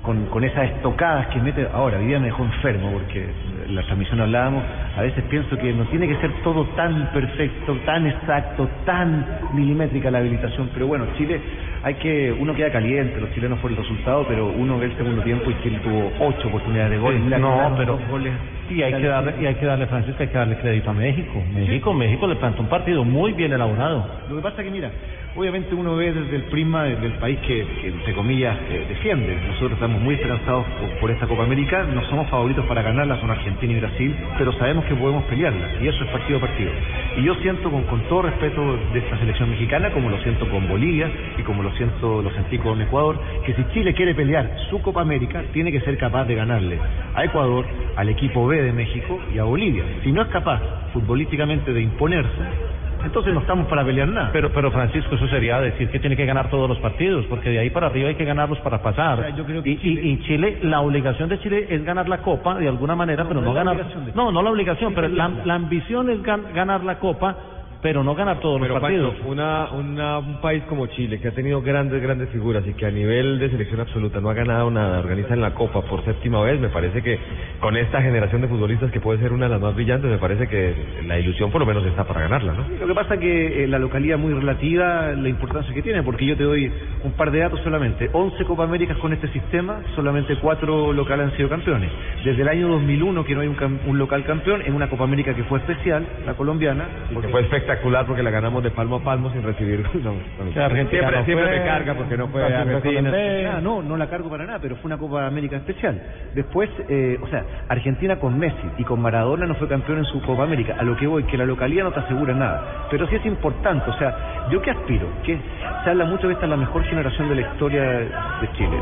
Con, con esas estocadas que mete, ahora, hoy día me dejó enfermo porque en la transmisión hablábamos, a veces pienso que no tiene que ser todo tan perfecto, tan exacto, tan milimétrica la habilitación, pero bueno, Chile, hay que, uno queda caliente, los chilenos por el resultado, pero uno ve el segundo tiempo y Chile tuvo ocho oportunidades de gol. Sí, no, pero- goles. Y hay que darle, y hay que darle, Francisco, hay que darle crédito a México. México, México le plantó un partido muy bien elaborado. Lo que pasa que, mira, obviamente uno ve desde el prisma del, país que, entre comillas, eh, defiende. Nosotros estamos muy esperanzados por, por esta Copa América. No somos favoritos para ganarla, son Argentina y Brasil, pero sabemos que podemos pelearla. Y eso es partido a partido. Y yo siento, con, con todo respeto de esta selección mexicana, como lo siento con Bolivia y como lo siento, lo sentí con Ecuador, que si Chile quiere pelear su Copa América, tiene que ser capaz de ganarle a Ecuador, al equipo B de México y a Bolivia. Si no es capaz futbolísticamente de imponerse, entonces no estamos para pelear nada. Pero, pero Francisco, eso sería decir que tiene que ganar todos los partidos, porque de ahí para arriba hay que ganarlos para pasar. O sea, yo creo que y, y- y Chile, la obligación de Chile es ganar la Copa de alguna manera, pero no ganar. de No, no la obligación, Sí, pero la, ambición es gan- ganar la Copa pero no ganar todos Pero los partidos. Pancho, una, una, un país como Chile, que ha tenido grandes, grandes figuras y que a nivel de selección absoluta no ha ganado nada, organiza en la Copa por séptima vez, me parece que con esta generación de futbolistas que puede ser una de las más brillantes, me parece que la ilusión por lo menos está para ganarla, ¿no? Lo que pasa es que eh, la localidad es muy relativa, la importancia que tiene, porque yo te doy un par de datos solamente. 11 Copa Américas con este sistema, solamente cuatro locales han sido campeones. Desde el año 2001 que no hay un, un local campeón en una Copa América que fue especial, la colombiana. Porque fue espectacular porque la ganamos de palmo a palmo sin recibir. No, no. sea, Argentina siempre no siempre fue, me carga porque no fue Argentina. Ah, no, no la cargo para nada, pero fue una Copa América especial. Después, eh, o sea, Argentina con Messi y con Maradona no fue campeón en su Copa América. A lo que voy, que la localidad no te asegura nada. Pero sí es importante, o sea, ¿yo qué aspiro? Que se habla mucho de esta es la mejor generación de la historia de Chile.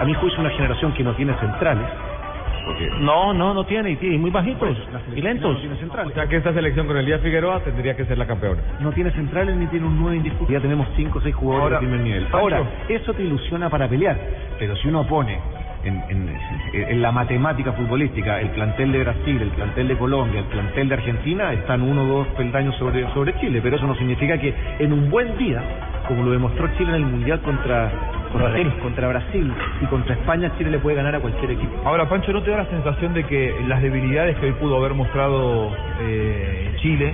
A mi juicio, una generación que no tiene centrales. Porque No, no, no tiene, y tiene muy bajitos y lentos. No. O sea que esta selección con Elías Figueroa tendría que ser la campeona. no tiene centrales ni tiene un 9 indiscutible. Ya tenemos 5 o 6 jugadores Ahora, de primer nivel. Pancho. Ahora, eso te ilusiona para pelear, pero si uno pone en, en- en la matemática futbolística el plantel de Brasil, el plantel de Colombia, el plantel de Argentina, están uno o dos peldaños sobre, sobre Chile, pero eso no significa que en un buen día, como lo demostró Chile en el Mundial contra, contra, Brasil, contra Brasil y contra España, Chile le puede ganar a cualquier equipo. Ahora, Pancho, ¿no te da la sensación de que las debilidades que hoy pudo haber mostrado eh, Chile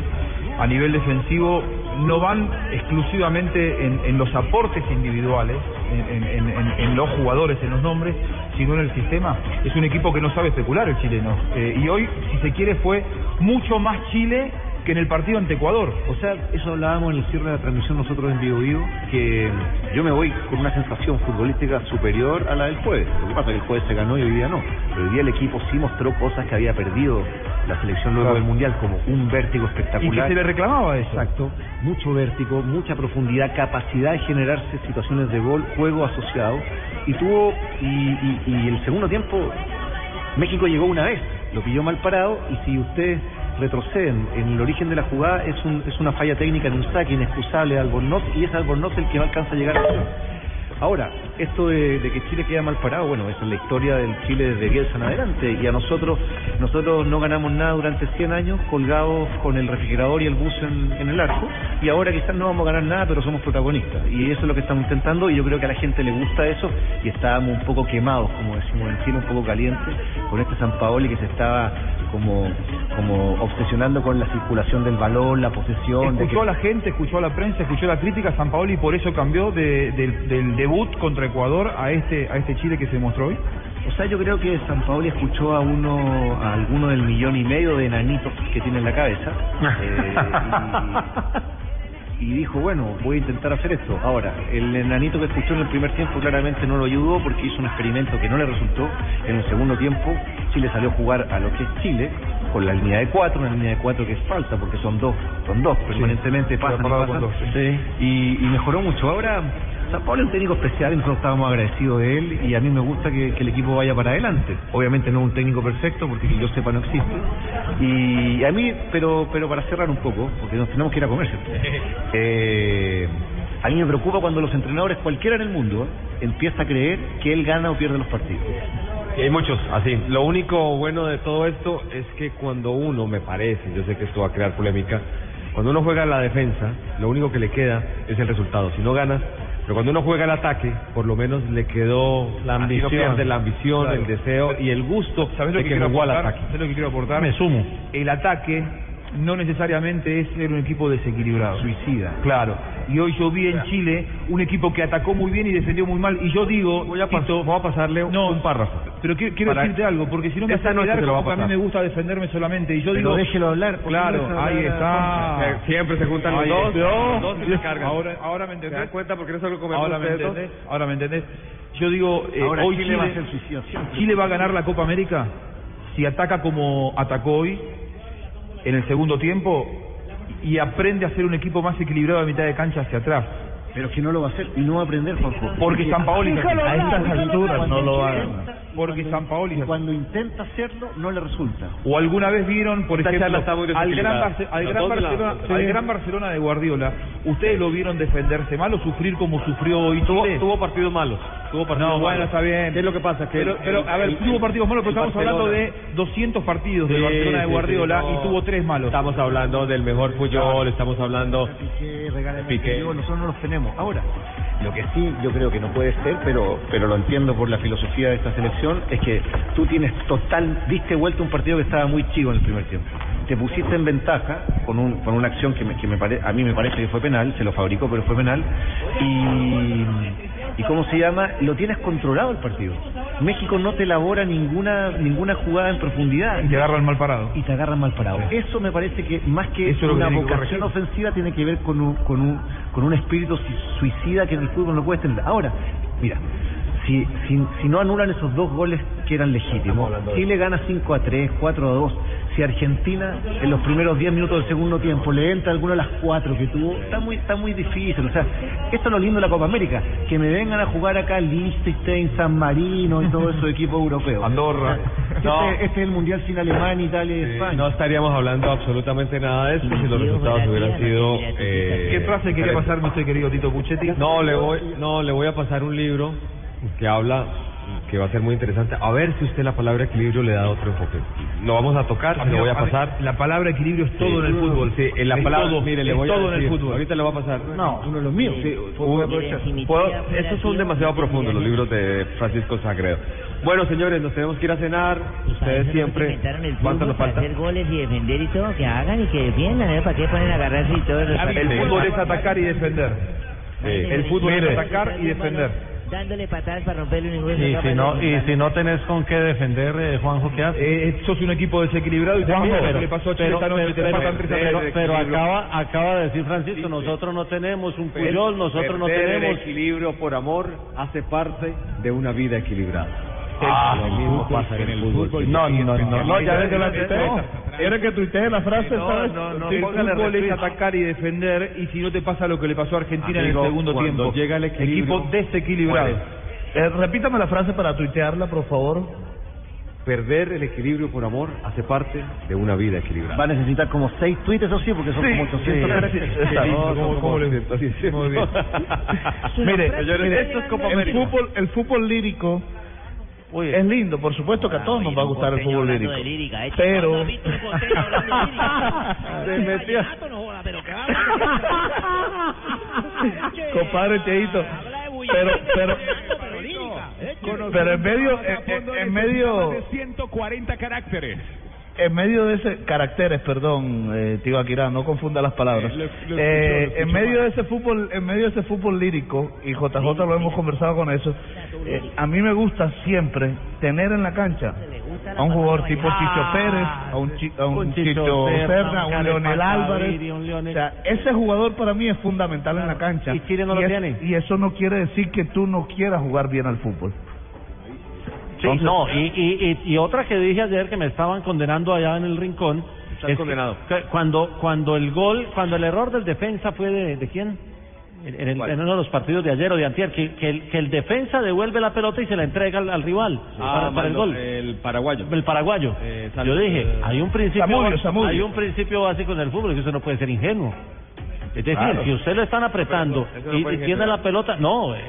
a nivel defensivo no van exclusivamente en, en los aportes individuales, en, en- en- los jugadores, en los nombres, sino en el sistema? Es un equipo que no sabe especular el chileno. Eh, y hoy, si se quiere, fue mucho más Chile que en el partido ante Ecuador. O sea, eso hablábamos en el cierre de la transmisión nosotros en Vivo Vivo, que yo me voy con una sensación futbolística superior a la del jueves. Lo que pasa es que el jueves se ganó y hoy día no. Pero hoy día el equipo sí mostró cosas que había perdido la selección luego Claro. del Mundial, como un vértigo espectacular. Y que se le reclamaba eso. Exacto. Mucho vértigo, mucha profundidad, capacidad de generarse situaciones de gol, juego asociado. Y tuvo, y, y- y el segundo tiempo, México llegó una vez, lo pilló mal parado, y si ustedes retroceden en el origen de la jugada, es, un, es una falla técnica en un saque inexcusable de Albornoz, y es Albornoz el que no alcanza a llegar a. Ahora, esto de, que Chile queda mal parado, bueno, esa es la historia del Chile desde Bielsa en adelante, y a nosotros, nosotros no ganamos nada durante 100 años colgados con el refrigerador y el bus en, en el arco, y ahora quizás no vamos a ganar nada, pero somos protagonistas, y eso es lo que estamos intentando, y yo creo que a la gente le gusta eso, y estábamos un poco quemados, como decimos en Chile, un poco calientes, con este San Paoli que se estaba como, como obsesionando con la circulación del balón, la posesión, de que Escuchó a la gente, escuchó a la prensa, escuchó la crítica a San Paoli y por eso cambió de- del- del debut contra Ecuador a este a este Chile que se mostró hoy. O sea, yo creo que San Paoli escuchó a uno, a alguno del millón y medio de enanitos que tiene en la cabeza. eh, y, y dijo, bueno, voy a intentar hacer esto. Ahora, el enanito que escuchó en el primer tiempo claramente no lo ayudó porque hizo un experimento que no le resultó. En el segundo tiempo, Chile salió a jugar a lo que es Chile, con la línea de cuatro, una línea de cuatro que es falsa porque son dos, son dos permanentemente pasan y pasan. dos, Sí, y, y mejoró mucho. Ahora, San Pablo es un técnico especial nosotros estábamos agradecidos de él y a mí me gusta que, que el equipo vaya para adelante. Obviamente no es un técnico perfecto porque que yo sepa no existe. Y a mí, pero pero para cerrar un poco, porque nos tenemos que ir a comer. Eh, a mí me preocupa cuando los entrenadores, cualquiera en el mundo, empieza a creer que él gana o pierde los partidos. Y hay muchos así. Lo único bueno de todo esto es que cuando uno, me parece, yo sé que esto va a crear polémica, cuando uno juega la defensa, lo único que le queda es el resultado. Si no ganas, pero cuando uno juega al ataque, por lo menos le quedó la ambición. pierde la ambición, Claro. el deseo y el gusto ¿Sabes lo de que, jugó al ataque. ¿Sabes lo que quiero aportar? Me sumo. El ataque no necesariamente es ser un equipo desequilibrado. Suicida. Claro. Y hoy yo vi en Chile un equipo que atacó muy bien y defendió muy mal. Y yo digo, voy a, voy a pasarle un párrafo. Pero quiero, decirte algo, porque si no me Esta hace noche quedar a mí me gusta defenderme solamente. Y yo Pero digo, déjelo hablar, ¿por qué no Claro, ahí hablar está. Sie- siempre se juntan los dos, dos y se cargan. Ahora, ahora me ¿Te entendés. das cuenta porque no es algo comer Ahora me entendés. Ahora me entendés. Yo digo, eh, Ahora hoy Chile va a ser. Chile va a ganar la Copa América si ataca como atacó hoy en el segundo tiempo y aprende a ser un equipo más equilibrado a mitad de cancha hacia atrás. Pero es que no lo va a hacer y no va a aprender, Juanjo. Porque San Paoli a estas alturas no lo va a ganar. porque San Paoli y cuando intenta hacerlo no le resulta. o alguna vez vieron, por Esta ejemplo, al gran. Barce- al, gran Barcelona, sí. al gran Barcelona de Guardiola, ¿ustedes lo vieron defenderse mal o sufrir como sufrió hoy Tuvo, tuvo partidos malos. Tuvo partidos No, bueno, malos. está bien. ¿Qué es lo que pasa? Que Pero, el- pero, a ver, el- tuvo partidos malos, pero estamos hablando de Barcelona- 200 partidos Sí, Barcelona de Guardiola sí, no. y tuvo tres malos. Estamos hablando del mejor Puyol, estamos hablando... Piqué, Piqué. nosotros no los tenemos. Ahora, lo que sí yo creo que no puede ser, pero pero lo entiendo por la filosofía de esta selección, es que tú tienes total, diste vuelta un partido que estaba muy chivo en el primer tiempo. Te pusiste en ventaja con un con una acción que, me, que me pare- a mí me parece que fue penal, se lo fabricó pero fue penal y y cómo se llama, lo tienes controlado el partido. México no te elabora ninguna ninguna jugada en profundidad Y te agarran mal parado. y te agarran mal parado. Eso me parece que más que Eso una que vocación ofensiva tiene que ver con un, con un con un espíritu su- suicida que en el fútbol no puede tener. Ahora, mira, si, si, si no anulan esos dos goles que eran legítimos, Chile gana 5 a 3, 4 a 2. Si Argentina en los primeros 10 minutos del segundo tiempo le entra alguna de las cuatro que tuvo, está muy está muy difícil. O sea, esto es lo lindo de la Copa América, que me vengan a jugar acá Liechtenstein, San Marino y todos esos equipos europeos. Andorra. Este, No. este es el Mundial sin Alemania, Italia y Sí, España. no estaríamos hablando absolutamente nada de esto si los resultados hubieran sido... eh, ¿Qué frase quería pasarme usted, querido Tito Puchetti? No, le voy, no, le voy a pasar un libro que habla, que va a ser muy interesante. A ver si usted la palabra equilibrio le da otro enfoque. Lo vamos a tocar, se lo voy a pasar. La palabra equilibrio es todo en el fútbol. Sí, en la Es palabra, todo, mire, le voy a todo en el decir, fútbol. Ahorita le voy a pasar. No, uno de los míos. Sí, estos son demasiado profundos los libros de Francisco Sagredo. Bueno, señores, nos tenemos que ir a cenar. Ustedes siempre. el ¿Cuánto nos falta? hacer goles y defender y todo, que hagan y que defiendan, ¿eh? ¿Para qué ponen a agarrarse y todo? El fútbol es atacar y defender. El fútbol es atacar y defender. Dándole patadas para romperle un hueso. Y si no, y si no tenés con qué defender, eh, Juanjo, ¿qué haces? Eh, sos un equipo desequilibrado y Juanjo, pero- que le pasó a Chile pero- pero- pero- pero- acaba, acaba de decir Francisco, nosotros no tenemos un Puyol, nosotros no tenemos... el equilibrio por amor hace parte de una vida equilibrada. Ah, lo mismo pasa en el fútbol. No, no, no, no, ya ves que la. ¿Quiere que tuitee la frase esta vez? el fútbol es atacar y defender y si no te pasa lo que le pasó a Argentina en el segundo tiempo. llega el equilibrio, Equipo desequilibrado. Eh, repítame la frase para tuitearla, por favor. Perder el equilibrio por amor hace parte de una vida equilibrada. Va a necesitar como seis tweets, eso sí, porque son como 800 caracteres. No, ¿cómo- cómo le- Muy bien. Mire, Señores, mire, esto es Copa el América. fútbol, el fútbol lírico es lindo, por supuesto que a todos nos va a gustar el fútbol lírico. de lírica, ¿eh? Pero ¿Cuándo has visto un costeño hablando de? Se metió. Compadre Cheito, pero pero pero en medio en, en- en medio 140 caracteres. En medio de ese caracteres, perdón, eh, tío Akira, no confunda las palabras. Eh, lo- lo escucho, Eh, en medio mal. de ese fútbol, en medio de ese fútbol lírico y JJ lo hemos conversado con eso. eh, a mí me gusta siempre tener en la cancha a un jugador tipo Chicho Pérez, a un, Chi- a un Un Chicho, Chicho Serna, a un un Leonel Álvarez. Gaviria, un Leonel- O sea, ese jugador para mí es fundamental en la cancha. Y Chile no lo es- tiene. Y eso no quiere decir que tú no quieras jugar bien al fútbol. Sí, no, y, y, y, y otra que dije ayer que me estaban condenando allá en el rincón. Estás es que- condenado. que cuando, cuando el gol, cuando el error del defensa fue de, ¿de quién? En, el- en uno de los partidos de ayer o de antier, que, que, el, que el defensa devuelve la pelota y se la entrega al, al rival para, para el gol. El paraguayo. El paraguayo. Eh, Yo dije, eh, hay un principio, hay un principio básico en el fútbol que eso no puede ser ingenuo. Es decir, Claro. si usted lo están apretando y, y tiene la pelota, no, eh,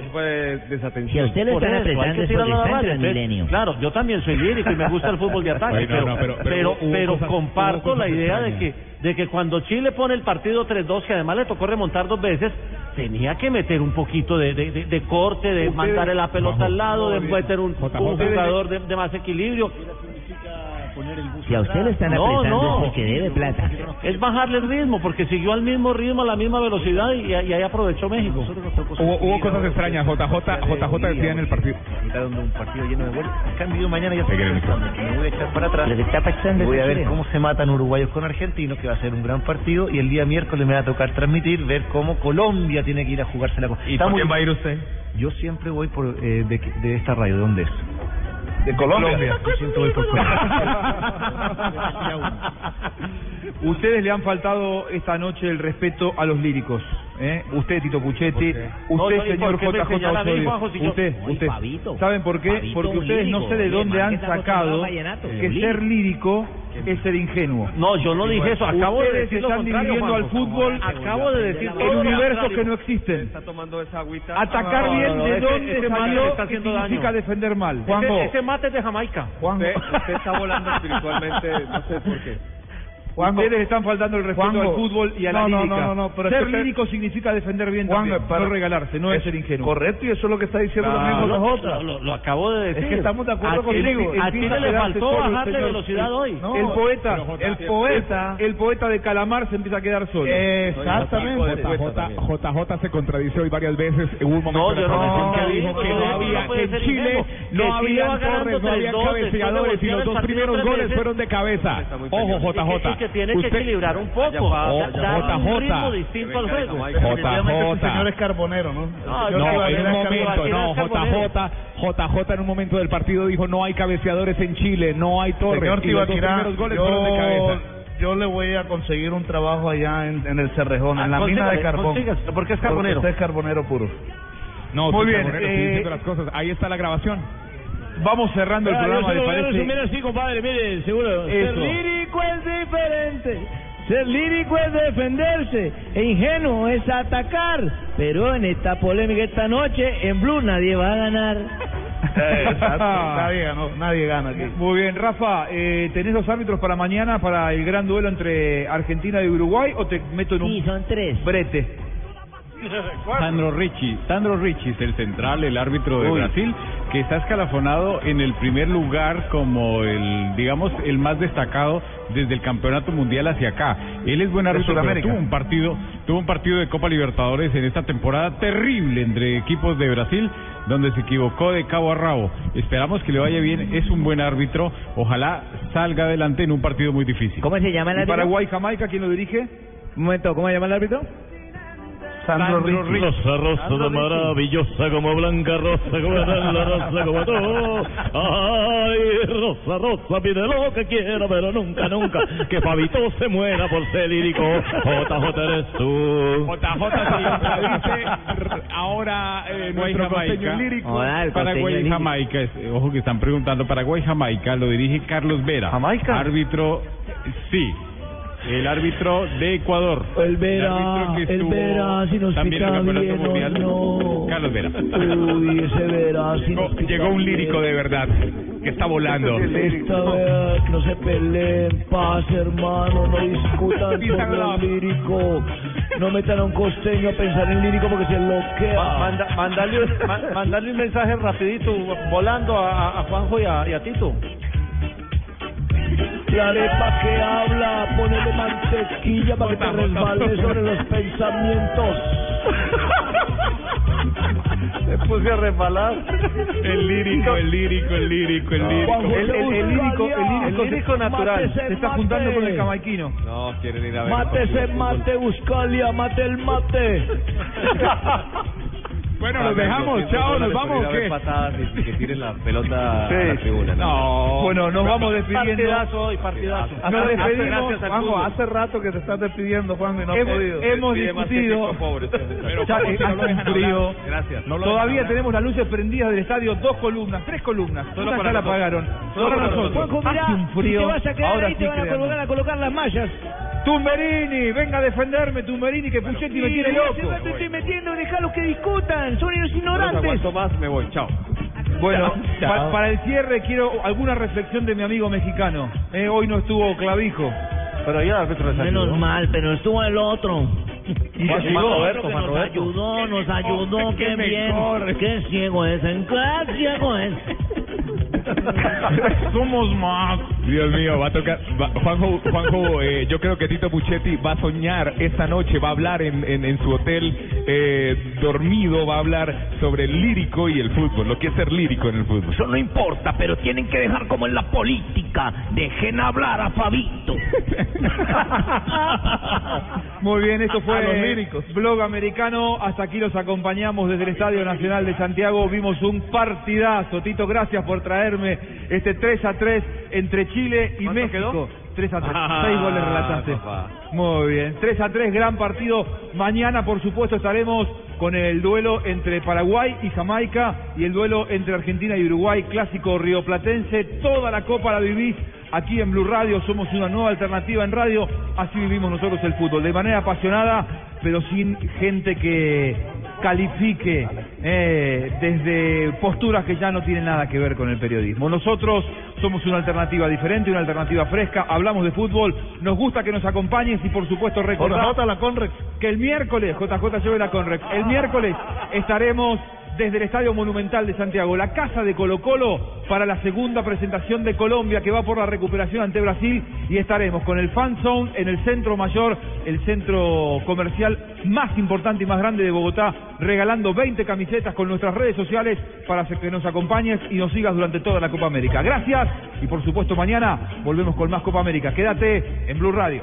Si usted le están eso, hay apretando que a la raya. Entonces. Claro, yo también soy lírico y me gusta el fútbol de ataque, Bueno, pero, no, pero- cosas- comparto la idea de que, de que cuando Chile pone el partido 3-2, que además le tocó remontar dos veces, tenía que meter un poquito de, de, de- de corte, de Ustedes- mandarle la pelota al lado, de meter un, un jugador de, de más equilibrio. Si a usted le están apretando no. es porque debe plata. Es bajarle el ritmo, porque siguió al mismo ritmo, a la misma velocidad y, y ahí aprovechó México. Hubo, hubo cosas extrañas. JJ, JJ decía en el partido. Un partido lleno de goles. En cambio, yo mañana ya que me voy a echar para atrás. Lo que está pasando Y voy a ver cómo se matan uruguayos con argentinos, que va a ser un gran partido. Y el día miércoles me va a tocar transmitir, ver cómo Colombia tiene que ir a jugarse la cosa. ¿Y Está por muy- quién va a ir usted? Yo siempre voy por eh, de, de esta radio. ¿De dónde es? De Colombia. Ustedes le han faltado esta noche el respeto a los líricos. ¿Eh? Usted, Tito Puchetti, usted, ¿y por señor JJ Osorio, Juanjo, usted, usted. ¿Saben por qué? Porque ustedes no sé de dónde han sacado que ser lírico es ser ingenuo. No, yo no dije eso, acabo de decir lo están dividiendo al Juanjo. fútbol Acabo de decir en universos que no existen. Atacar bien de dónde que haciendo significa defender mal. Ese, ese mate es de Jamaica. Usted, usted está volando espiritualmente, no sé por qué. Ustedes están faltando el respeto Juanjo. al fútbol y a la No, no, lírica. no, no, no, pero es ser lírico significa defender bien Juanjo, también, para- no regalarse, no es, ser ingenuo. Correcto, y eso es lo que está diciendo Claro. también Lo- JJ. Lo, lo acabo de decir. Es que estamos de acuerdo contigo. A a le faltó bajarle señor. velocidad hoy. No, el poeta, el poeta. el poeta de Calamar se empieza a quedar solo. Exactamente. JJ se contradice hoy varias veces. Hubo un momento No, no, no, que dijo no, que no, no no había, en Chile no había torres, no había 3-2, cabeceadores y de los dos primeros goles fueron de cabeza. Ojo, JJ. Que tiene que equilibrar un poco. Oh, da- dar un ritmo distinto al juego. JJ. señor es carbonero, ¿no? No, No, en un momento, no, JJ, JJ en un momento del partido dijo no hay cabeceadores en Chile, no hay torres. Señor y los dos Tibaquirá, primeros goles fueron de yo, cabeza. yo le voy a conseguir un trabajo allá en, en el Cerrejón, en la Ah, mina de carbón. porque es carbonero. Porque usted es carbonero puro. No, Muy bien, eh, diciendo las cosas. Ahí está la grabación. Vamos cerrando el programa, ¿le parece? así, compadre, mire, seguro. Eso. Lírico es diferente. Ser lírico es defenderse. E ingenuo es atacar. Pero en esta polémica esta noche, en Blue nadie va a ganar. Eh, exacto. nadie ganó, nadie gana aquí. Muy bien, Rafa, eh, ¿tenés los árbitros para mañana para el gran duelo entre Argentina y Uruguay o te meto en un Sí, son tres. brete? Sandro Ricci, Sandro Ricci es el central, el árbitro de Uy. Brasil, que está escalafonado en el primer lugar como el, digamos, el más destacado desde el campeonato mundial hacia acá. Él es buen árbitro, pero tuvo un partido, tuvo un partido de Copa Libertadores en esta temporada terrible entre equipos de Brasil, donde se equivocó de cabo a rabo. Esperamos que le vaya bien, es un buen árbitro, ojalá salga adelante en un partido muy difícil. ¿Cómo se llama el ¿Y árbitro? Paraguay-Jamaica quién lo dirige? Un momento, ¿cómo se llama el árbitro? Sandro Ricci. Rosa, rosa, maravillosa como blanca rosa, como la rosa como tú. Ay, rosa, rosa, pide lo que quiera, pero nunca, nunca que Fabito se muera por ser lírico. JJ eres tú. JJ contradice ahora eh, nuestro Jamaica. costeño lírico. Paraguay y. Jamaica, ojo que están preguntando, Paraguay y Jamaica lo dirige Carlos Vera. ¿Jamaica? Árbitro, sí, el árbitro de Ecuador. El Vera, que el estuvo Vera, si nos también pica el bien mundial. no. Carlos Vera. Uy, ese Vera, si Llegó, nos pica llegó un bien. lírico de verdad, que está volando. Esta vez no se peleen, paz hermano, no discutan sobre el lírico. No metan a un costeño a pensar en lírico porque se Ma- bloquea. manda- mandarle, un- ma- mandarle un mensaje rapidito, volando a, a- a Juanjo y a, y a Tito. La arepa que habla, ponele mantequilla para que te resbales sobre los pensamientos. Me puse a resbalar. El lírico, el lírico, el lírico, el lírico. El, el- el lírico, el lírico, El lírico se- natural. Se está Mate. juntando con el jamaiquino. No, quieren ir a ver. Mate ese mate, Buscalia, mate el mate. Bueno, los dejamos, chao, nos vamos, ¿o qué? patadas y que tiren la pelota Sí. a la tribuna. No. Bueno, nos vamos despidiendo. Partidazo hoy, partidazo. Nos Hace- despedimos. Juanjo, hace rato que te estás despidiendo, Juan, y no has Hemos, podido. hemos discutido. técnico, pobre. Pero Ya, ¿cómo eh, se lo hace un dejan frío. Gracias. Todavía tenemos las luces prendidas del estadio, dos columnas, tres columnas. Solo para la apagaron. Solo para nosotros. Juanjo, mirá, te vas a quedar Ahora ahí, sí te van a colocar las mallas. Tumberini, venga a defenderme, Tumberini, que Puchetti me tiene loco. rato estoy metiendo, dejalos que discutan, son unos No ignorantes. aguanto más, me voy. Chao. Bueno, Chao. pa- para el cierre quiero alguna reflexión de mi amigo mexicano. Eh, hoy no estuvo clavijo. Pero ayudó. Menos mal, pero estuvo el otro. Y Juan- que Juan. Roberto, nos Roberto. ayudó, nos ayudó, qué qué bien. Qué ciego es, en qué ciego es. Somos más. Dios mío, va a tocar. va- Juanjo, Juanjo eh, yo creo que Tito Puchetti va a soñar esta noche, va a hablar en, en, en su hotel eh, dormido, va a hablar sobre el lírico y el fútbol, lo que es ser lírico en el fútbol. Eso no importa, pero tienen que dejar como en la política. Dejen hablar a Fabito. Muy bien, esto fue A los líricos. Blog Americano. Hasta aquí los acompañamos desde el Estadio Nacional de Santiago. Vimos un partidazo. Tito, gracias por traerme este 3 a 3 entre Chile y ¿Cuánto México. quedó? 3 a 3. Ah, 6 goles relataste. papá. Muy bien. 3 a 3, gran partido. Mañana, por supuesto, estaremos con el duelo entre Paraguay y Jamaica y el duelo entre Argentina y Uruguay, clásico rioplatense. Toda la copa la vivís aquí en Blue Radio. Somos una nueva alternativa en radio. Así vivimos nosotros el fútbol. De manera apasionada, pero sin gente que califique eh, desde posturas que ya no tienen nada que ver con el periodismo. Nosotros somos una alternativa diferente, una alternativa fresca, hablamos de fútbol, nos gusta que nos acompañes y por supuesto recordar JJ la Conrex. que el miércoles, JJ lleve la Conrex, el miércoles estaremos desde el Estadio Monumental de Santiago, la casa de Colo Colo, para la segunda presentación de Colombia que va por la recuperación ante Brasil y estaremos con el Fan Zone en el centro mayor, el centro comercial más importante y más grande de Bogotá, regalando 20 camisetas con nuestras redes sociales para que nos acompañes y nos sigas durante toda la Copa América. Gracias y por supuesto mañana volvemos con más Copa América. Quédate en Blue Radio.